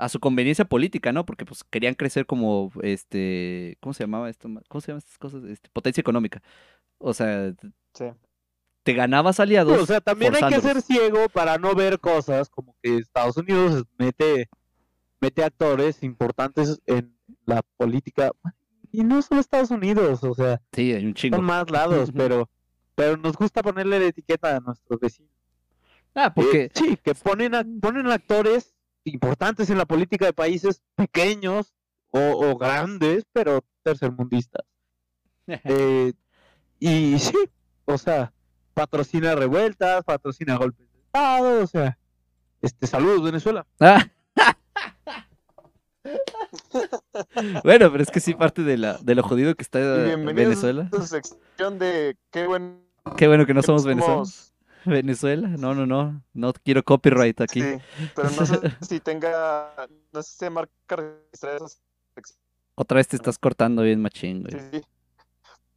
A su conveniencia política, ¿no? Porque pues querían crecer como, este, ¿cómo se llamaba esto? ¿Cómo se llaman estas cosas? Este, potencia económica. O sea, Sí. te ganabas aliados. o sea, también hay que ser ciego para no ver cosas como que Estados Unidos mete, mete actores importantes en la política. Y no solo Estados Unidos, o sea, Sí, hay un chingo. son más lados, pero, pero nos gusta ponerle la etiqueta a nuestros vecinos. Ah, Eh, porque, sí, que ponen, a- ponen actores importantes en la política de países pequeños o, o grandes, pero tercermundistas. Eh, y sí, o sea, patrocina revueltas, patrocina golpes de Estado, o sea, este, saludos Venezuela. Ah. bueno, pero es que sí parte de la de lo jodido que está Venezuela. a su sección de qué bueno Qué bueno que no que somos Venezuela. Venezuela. No, no, no. No quiero copyright aquí. Sí, pero no sé si tenga, no sé si se marca registrada esa sección. Otra vez te estás cortando bien machín, Sí, güey. sí.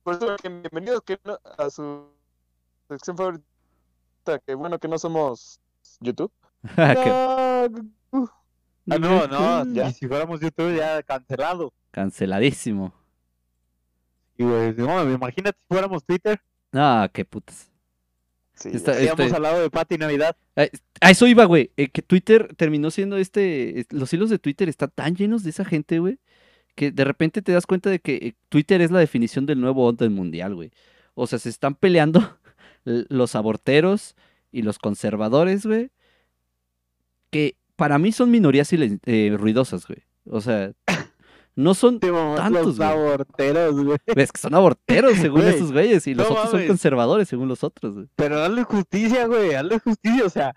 Por eso, que bienvenidos que no- a su sección favorita, que bueno que no somos YouTube. Ah, uh, Ah, no, no, Ya. y si fuéramos YouTube ya cancelado. Canceladísimo. Y güey, no, imagínate si fuéramos Twitter, Ah, qué putas. Sí, Está- este- hablado de Pati Navidad. A eso iba, güey. eh, que Twitter terminó siendo este. es- Los hilos de Twitter están tan llenos de esa gente, güey. Que de repente te das cuenta de que eh, Twitter es la definición del nuevo orden mundial, güey. O sea, se están peleando los aborteros y los conservadores, güey. Que para mí son minorías eh, ruidosas, güey. O sea, no son. Tantos, los güey. aborteros, güey. Es que son aborteros según Güey, esos güeyes. Y los no otros son conservadores según los otros, güey. Pero dale justicia, güey, dale justicia, o sea,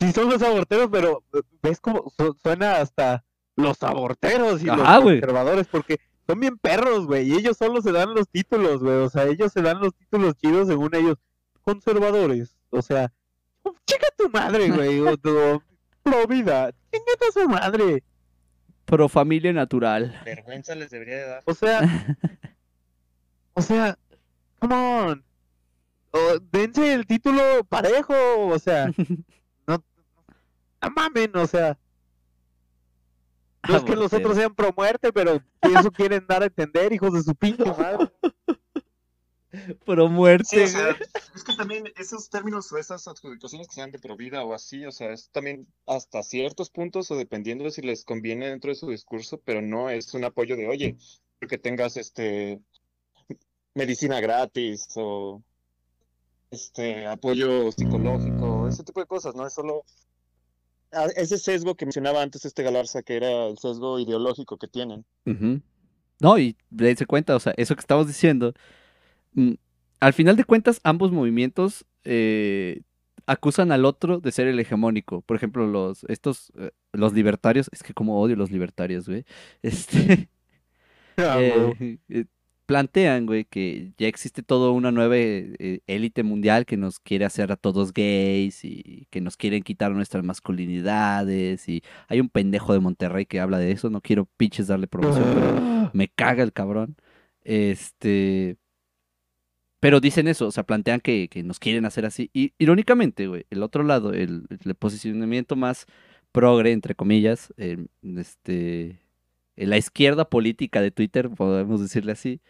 si son los aborteros, pero eh, ves cómo su- suena hasta los aborteros y los güey. conservadores, porque son bien perros, güey, y ellos solo se dan los títulos, güey, o sea, ellos se dan los títulos chidos según ellos, conservadores, o sea, chica tu madre, güey, o, pro vida, chingate a su madre, Pro familia natural. Vergüenza les debería de dar. o sea, o sea, come on, o, dense el título parejo, o sea, no, no mamen, o sea, no es que los otros sean pro muerte, pero eso quieren dar a entender, hijos de su pinche madre. Pro muerte, Sí, o sea, güey. es que también esos términos o esas adjudicaciones que sean de provida o así, o sea, es también hasta ciertos puntos o dependiendo de si les conviene dentro de su discurso, pero no es un apoyo de, oye, que tengas este medicina gratis o este apoyo psicológico, ese tipo de cosas, no es solo ah, ese sesgo que mencionaba antes este Galarza, que era el sesgo ideológico que tienen. No, y dense cuenta, o sea, eso que estamos diciendo, al final de cuentas, ambos movimientos eh, acusan al otro de ser el hegemónico. Por ejemplo, los, estos, eh, los libertarios, es que como odio los libertarios, güey. Este, eh, eh, plantean, güey, que ya existe toda una nueva élite mundial que nos quiere hacer a todos gays y que nos quieren quitar nuestras masculinidades y hay un pendejo de Monterrey que habla de eso, no quiero pinches darle promoción, pero me caga el cabrón. Este. Pero dicen eso, o sea, plantean que, que nos quieren hacer así. Y irónicamente, güey, el otro lado, el, el posicionamiento más progre, entre comillas, eh, este, la izquierda política de Twitter, podemos decirle así,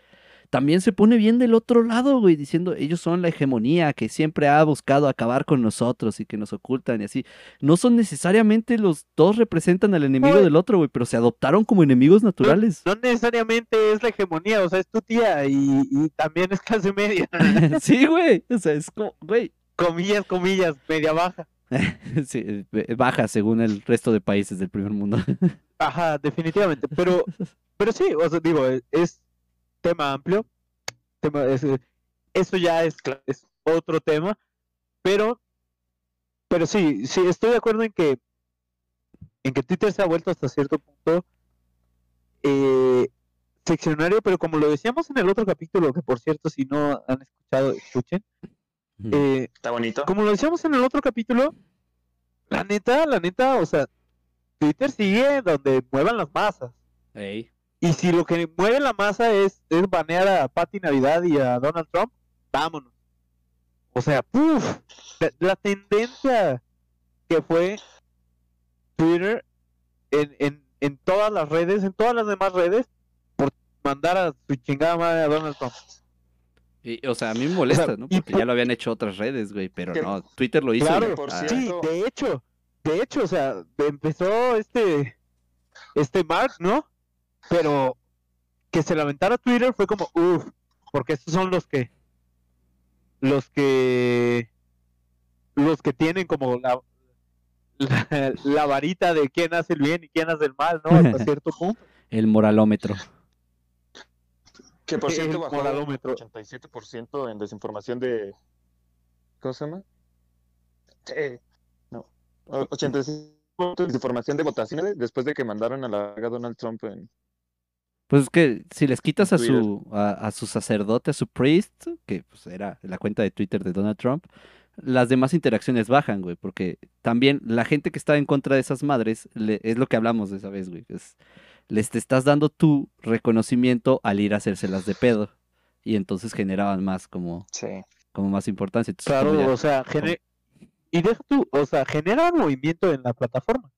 también se pone bien del otro lado, güey, diciendo ellos son la hegemonía que siempre ha buscado acabar con nosotros y que nos ocultan y así. No son necesariamente los dos representan al enemigo del otro, güey, pero se adoptaron como enemigos naturales. No necesariamente es la hegemonía, o sea, es tu tía y, y también es clase media. sí, güey. O sea, es como, güey. comillas, comillas, media baja. Sí, eh, baja según el resto de países del primer mundo. Ajá, definitivamente. Pero, pero sí, o sea, digo, es tema amplio. Tema, es, eh, eso ya es, es otro tema. Pero, pero sí, sí, estoy de acuerdo en que, en que Twitter se ha vuelto hasta cierto punto eh, seccionario, pero como lo decíamos en el otro capítulo, que por cierto, si no han escuchado, escuchen. eh, Está bonito. como lo decíamos en el otro capítulo, la neta, la neta, o sea, Twitter sigue donde muevan las masas. Y si lo que mueve la masa es, es banear a Patti Navidad y a Donald Trump, vámonos. O sea, ¡puf! La, la tendencia que fue Twitter en, en, en todas las redes, en todas las demás redes, por mandar a su chingada madre a Donald Trump. Y, o sea, a mí me molesta, ¿no? Porque por- ya lo habían hecho otras redes, güey, pero Que- no, Twitter lo hizo. Claro, por Ah, cierto. Sí, de hecho, de hecho, o sea, empezó este, este Mark, ¿no? Pero que se lamentara Twitter fue como, uff, porque estos son los que, los que, los que tienen como la, la, la varita de quién hace el bien y quién hace el mal, ¿no? Hasta cierto punto. El moralómetro. Que por El cierto bajó moralómetro. 87% en desinformación de... ¿Cómo se llama? Eh, no. O- 85% de desinformación de votaciones después de que mandaron a la Donald Trump en... Pues es que si les quitas a su, a, a su sacerdote, a su priest, que pues era la cuenta de Twitter de Donald Trump, las demás interacciones bajan, güey, porque también la gente que está en contra de esas madres, le- es lo que hablamos de esa vez, güey, es- les te estás dando tu reconocimiento al ir a hacérselas de pedo, y entonces generaban más como, Sí. como más importancia. Entonces, Claro, ya- o sea, gene- y deja tú, o sea, genera movimiento en la plataforma.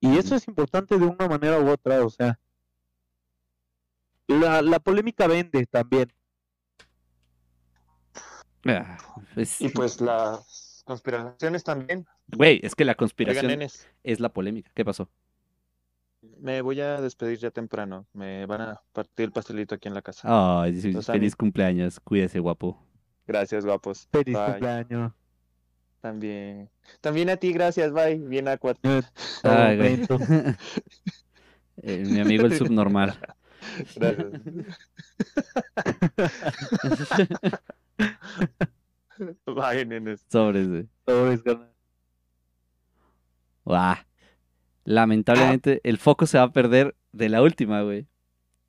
Y eso es importante de una manera u otra, o sea. La, la polémica vende también. Ah, es- Y pues las conspiraciones también. Güey, es que la conspiración es la polémica. ¿Qué pasó? me voy a despedir ya temprano. Me van a partir el pastelito aquí en la casa. Los feliz cumpleaños, cuídese, guapo. Gracias, guapos. Feliz Bye. cumpleaños. También. También a ti, gracias, bye. Bien, Aqua. Eh, mi amigo el subnormal. Gracias. Bye, nenes. Sobres, güey. Todo es ganar. Guau. Lamentablemente, el foco se va a perder de la última, güey.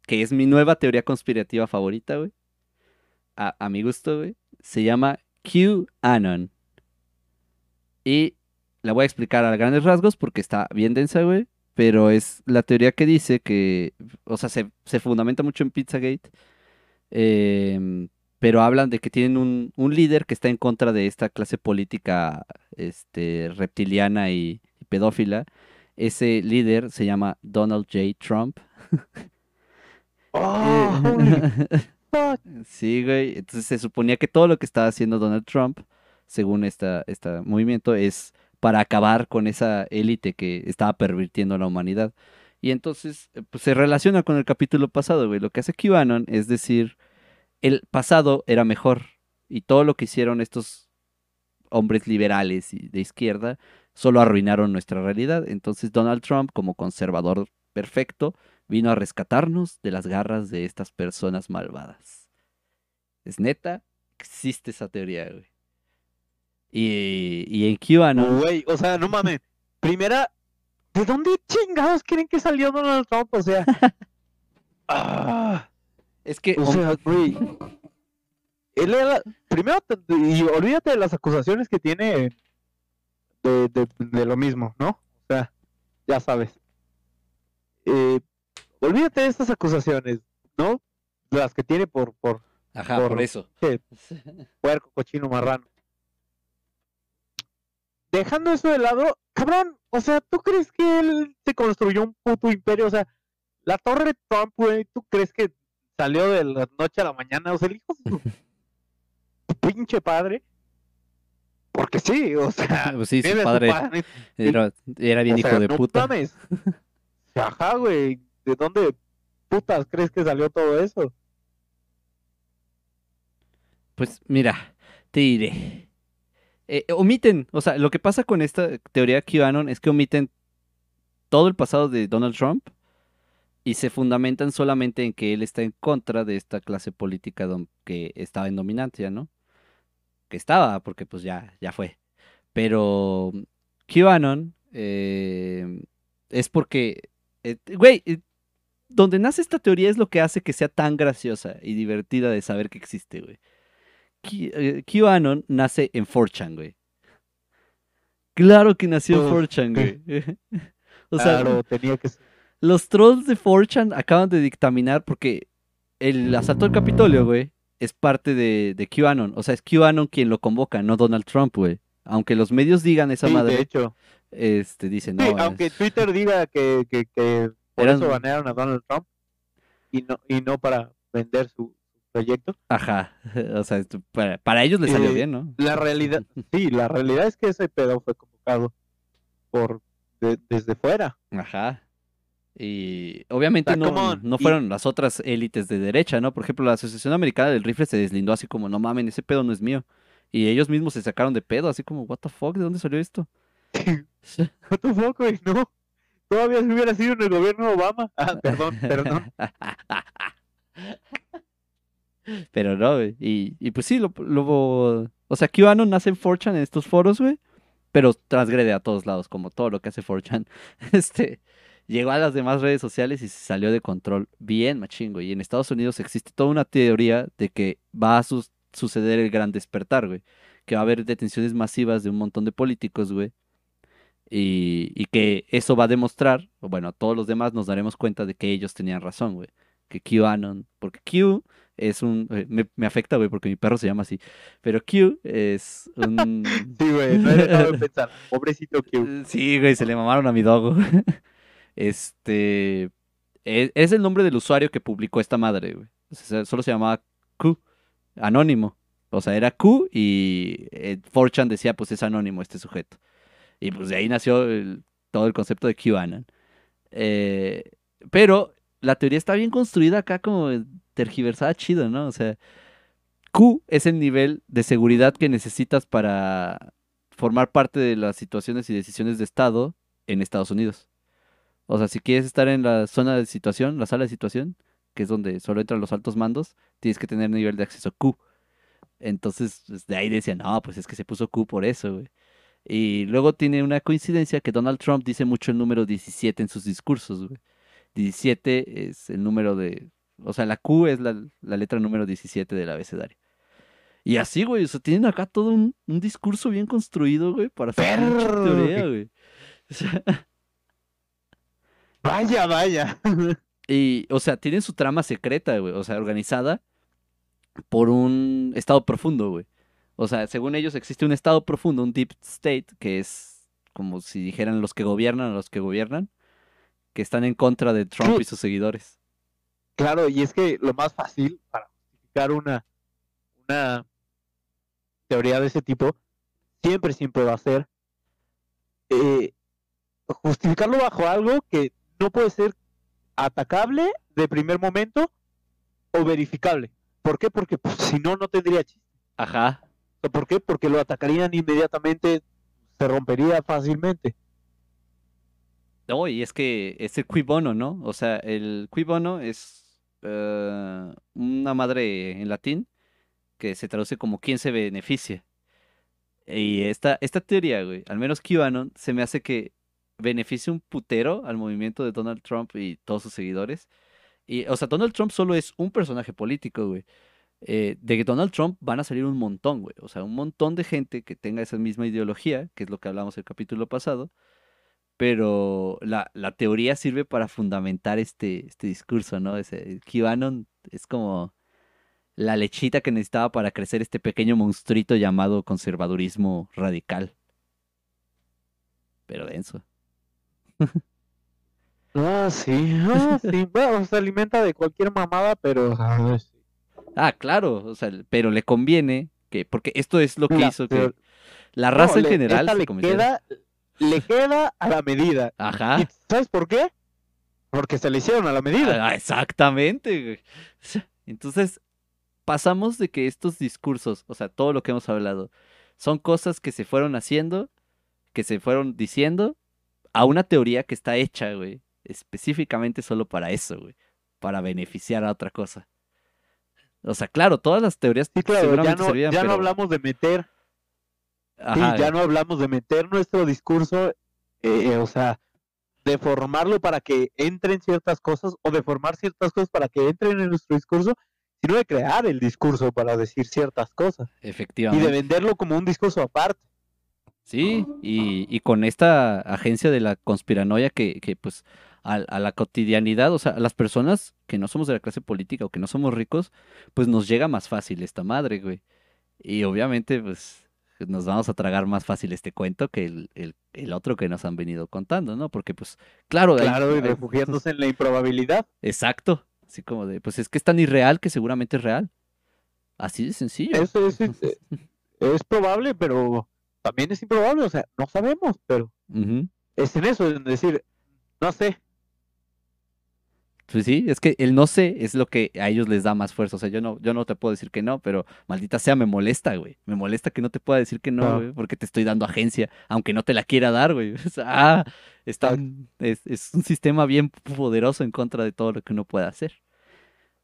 Que es mi nueva teoría conspirativa favorita, güey. A, a mi gusto, güey. Se llama QAnon. Y la voy a explicar a grandes rasgos porque está bien densa, güey. Pero es la teoría que dice que, o sea, se, se fundamenta mucho en Pizzagate. em, pero hablan de que tienen un, un líder que está en contra de esta clase política este, reptiliana y, y pedófila. Ese líder se llama Donald J. Trump. Oh. Sí, güey. Entonces se suponía que todo lo que estaba haciendo Donald Trump, según esta, este movimiento, es para acabar con esa élite que estaba pervirtiendo la humanidad. Y entonces eh, pues, se relaciona con el capítulo pasado, güey. Lo que hace QAnon es decir, el pasado era mejor. Y todo lo que hicieron estos hombres liberales y de izquierda solo arruinaron nuestra realidad. Entonces Donald Trump, como conservador perfecto, vino a rescatarnos de las garras de estas personas malvadas. Es neta, existe esa teoría, güey. Y, y en QAnon, Güey, o sea, no mames. Primera, ¿de dónde chingados creen que salió Donald Trump? O sea, ah, es que, o sea, güey. Él era, primero, y olvídate de las acusaciones que tiene de, de, de lo mismo, ¿no? O sea, ya sabes. Eh, olvídate de estas acusaciones, ¿no? Las que tiene por, por ajá, por- por eso. puerco, cochino, marrano. Dejando eso de lado, cabrón, o sea, ¿tú crees que él se construyó un puto imperio? O sea, la torre Trump, güey, ¿tú crees que salió de la noche a la mañana? O sea, el hijo de su pinche padre. Porque sí, o sea, Pues sí, su tiene padre padre. era, era bien O hijo sea, de no puta. mames. Ajá, güey, ¿de dónde putas crees que salió todo eso? Pues mira, te diré. Eh, omiten, o sea, lo que pasa con esta teoría QAnon es que omiten todo el pasado de Donald Trump y se fundamentan solamente en que él está en contra de esta clase política que estaba en dominancia, ¿no? Que estaba, porque pues ya, ya fue. Pero QAnon eh, es porque, eh, güey, donde nace esta teoría es lo que hace que sea tan graciosa y divertida de saber que existe, güey. Q- eh, QAnon nace en 4chan, güey. Claro que nació en Uf. 4chan, güey. o sea, claro, tenía que ser. los trolls de 4chan acaban de dictaminar porque el asalto al Capitolio, güey, es parte de, de QAnon. O sea, es QAnon quien lo convoca, no Donald Trump, güey. Aunque los medios digan esa Sí, de madre, hecho. este, dicen, no, Sí, aunque Twitter diga que, que, que por Eran- eso banearon a Donald Trump y no, y no para vender su proyecto. ajá, o sea, para, para ellos les salió Eh, bien, ¿no? La realidad, sí, la realidad es que ese pedo fue convocado por de- desde fuera. Ajá. Y obviamente O sea, no, no y- fueron las otras élites de derecha, ¿no? Por ejemplo, la Asociación Americana del Rifle se deslindó así como, no mamen, ese pedo no es mío. Y ellos mismos se sacaron de pedo, así como, what the fuck, ¿de dónde salió esto? What the fuck, güey, no. Todavía si hubiera sido en el gobierno de Obama. Ah, perdón, perdón. Pero no, güey. Y, y pues sí, lo, lo- o sea, QAnon nace en 4chan en estos foros, güey. Pero transgrede a todos lados, como todo lo que hace 4chan. Este, llegó a las demás redes sociales y se salió de control bien machingo. Y en Estados Unidos existe toda una teoría de que va a suceder el gran despertar, güey. que va a haber detenciones masivas de un montón de políticos, güey. Y, y que eso va a demostrar, bueno, a todos los demás nos daremos cuenta de que ellos tenían razón, güey. Que QAnon, porque Q es un... eh, Me, me afecta, güey, porque mi perro se llama así. Pero Q es un... Sí, güey, no he dejado de pensar. Pobrecito Q. Eh, Sí, güey, se le mamaron a mi dogo. Este. Es, es el nombre del usuario que publicó esta madre, güey. O sea, solo se llamaba Q, anónimo. O sea, era Q y eh, 4chan decía, pues es anónimo este sujeto. Y pues de ahí nació el- todo el concepto de QAnon. Eh, pero la teoría está bien construida acá, como tergiversada chido, ¿no? O sea, Q es el nivel de seguridad que necesitas para formar parte de las situaciones y decisiones de Estado en Estados Unidos. O sea, si quieres estar en la zona de situación, la sala de situación, que es donde solo entran los altos mandos, tienes que tener nivel de acceso Q. Entonces, pues, de ahí decían, no, pues es que se puso Q por eso, güey. Y luego tiene una coincidencia que Donald Trump dice mucho el número 17 en sus discursos, güey. 17 es el número de... O sea, la Q es la, la letra número 17 del abecedario. Y así, güey, o sea, tienen acá todo un, un discurso bien construido, güey, para hacer teoría, güey. O sea, Vaya, vaya. Y, o sea, tienen su trama secreta, güey. O sea, organizada por un estado profundo, güey. O sea, según ellos existe un estado profundo, un deep state, que es como si dijeran los que gobiernan a los que gobiernan, que están en contra de Trump y sus seguidores. Claro, y es que lo más fácil para justificar una, una teoría de ese tipo siempre, siempre va a ser eh, justificarlo bajo algo que no puede ser atacable de primer momento o verificable. ¿Por qué? Porque pues, si no, no tendría chiste. Ajá. ¿Por qué? Porque lo atacarían inmediatamente, se rompería fácilmente. No, y es que es el cui bono, ¿no? O sea, el cui bono es eh, una madre en latín que se traduce como quién se beneficia. Y esta, esta teoría, güey, al menos QAnon, se me hace que beneficia un putero al movimiento de Donald Trump y todos sus seguidores. Y, o sea, Donald Trump solo es un personaje político, güey. Eh, de que Donald Trump van a salir un montón, güey. O sea, un montón de gente que tenga esa misma ideología, que es lo que hablamos el capítulo pasado. Pero la, la teoría sirve para fundamentar este, este discurso, ¿no? Ese, QAnon es como la lechita que necesitaba para crecer este pequeño monstruito llamado conservadurismo radical. Pero denso. Ah, sí, ah, sí. Bueno, se alimenta de cualquier mamada, pero... ah. Ah, claro, o sea, pero le conviene que, porque esto es lo que La hizo que la raza No, en general se le queda, le queda a la medida. Ajá. ¿Y sabes por qué? Porque se le hicieron a la medida. Ah, exactamente, güey. Entonces, pasamos de que estos discursos, o sea, todo lo que hemos hablado, son cosas que se fueron haciendo, que se fueron diciendo, a una teoría que está hecha, güey, específicamente solo para eso, güey, para beneficiar a otra cosa. O sea, claro, todas las teorías Sí, claro, ya no, servían, ya no hablamos de meter, sí, Ajá, ya no hablamos de meter nuestro discurso, eh, o sea, de formarlo para que entren ciertas cosas o de formar ciertas cosas para que entren en nuestro discurso, sino de crear el discurso para decir ciertas cosas y efectivamente. de venderlo como un discurso aparte. Sí, y, y con esta agencia de la conspiranoia que, que pues a, a la cotidianidad, o sea, a las personas que no somos de la clase política o que no somos ricos, pues nos llega más fácil esta madre, güey. Y obviamente, pues nos vamos a tragar más fácil este cuento que el, el, el otro que nos han venido contando, ¿no? Porque pues, claro, hay- Claro, y hay- refugiándose en la improbabilidad. exacto, así como de, pues es que es tan irreal que seguramente es real. Así de sencillo. Eso es, es, es probable, pero también es improbable, o sea, no sabemos, pero es en eso, en decir, no sé, Pues sí, es que el no sé es lo que a ellos les da más fuerza. O sea, yo no, yo no te puedo decir que no, pero maldita sea, me molesta, güey. Me molesta que no te pueda decir que no, güey, porque te estoy dando agencia, aunque no te la quiera dar, güey. O sea, ah, está, es, es un sistema bien poderoso en contra de todo lo que uno pueda hacer.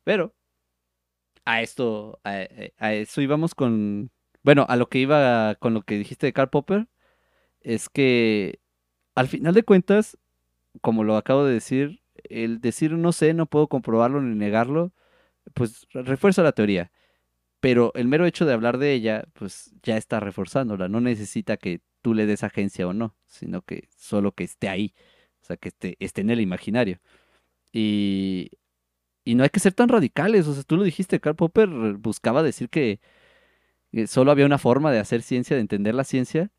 Pero a esto, a, a eso íbamos con, bueno, a lo que iba con lo que dijiste de Karl Popper, es que al final de cuentas, como lo acabo de decir, el decir no sé, no puedo comprobarlo ni negarlo, pues refuerza la teoría. Pero el mero hecho de hablar de ella, pues ya está reforzándola. No necesita que tú le des agencia o no, sino que solo que esté ahí. O sea, que esté, esté en el imaginario. Y, y no hay que ser tan radicales. O sea, tú lo dijiste, Karl Popper buscaba decir que, solo había una forma de hacer ciencia, de entender la ciencia.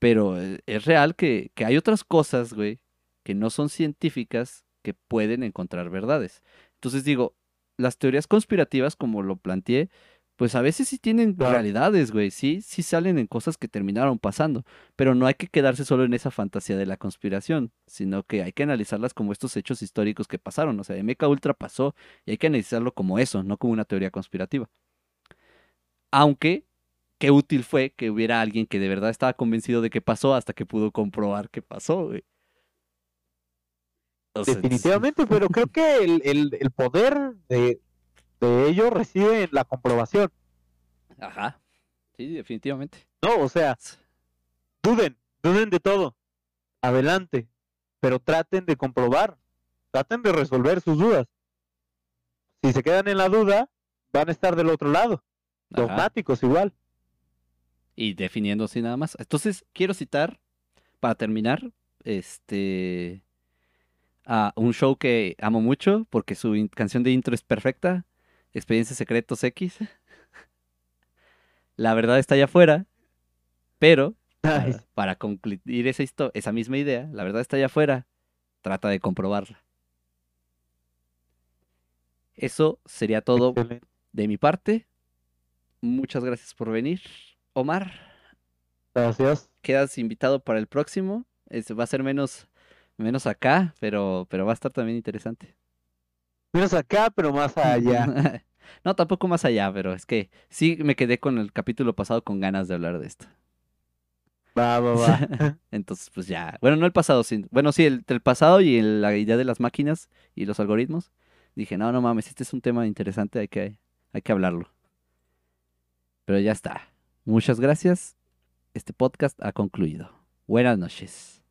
Pero eh, es real que, que hay otras cosas, güey, que no son científicas que pueden encontrar verdades. Entonces digo, las teorías conspirativas, como lo planteé, pues a veces sí tienen Claro. realidades, güey, sí, sí salen en cosas que terminaron pasando, pero no hay que quedarse solo en esa fantasía de la conspiración, sino que hay que analizarlas como estos hechos históricos que pasaron, o sea, MK Ultra pasó y hay que analizarlo como eso, no como una teoría conspirativa. Aunque, qué útil fue que hubiera alguien que de verdad estaba convencido de que pasó hasta que pudo comprobar que pasó, güey. O sea, Definitivamente, pero creo que el, el- el poder de, de ello reside en la comprobación. Ajá. Sí, definitivamente. No, o sea, duden, duden de todo. Adelante, pero traten de comprobar, traten de resolver sus dudas. Si se quedan en la duda, van a estar del otro lado, Ajá. dogmáticos igual. Y definiendo así nada más. Entonces, quiero citar, para terminar, este. A un show que amo mucho, porque su canción de intro es perfecta. Experiencias Secretos X. La verdad está allá afuera, pero Ay, para, concluir esa, esa misma idea, la verdad está allá afuera, trata de comprobarla. Eso sería todo excelente. de mi parte. Muchas gracias por venir, Omar. Gracias. quedas invitado para el próximo. Es- va a ser menos, menos acá, pero, pero va a estar también interesante. Menos acá, pero más allá. no, tampoco más allá, pero es que sí me quedé con el capítulo pasado con ganas de hablar de esto. Va, va, va. Entonces, pues ya. Bueno, no el pasado, sí. Bueno, sí, el, el pasado y el- la idea de las máquinas y los algoritmos. Dije, no, no mames, este es un tema interesante, hay que, hay que hablarlo. Pero ya está. Muchas gracias. Este podcast ha concluido. Buenas noches.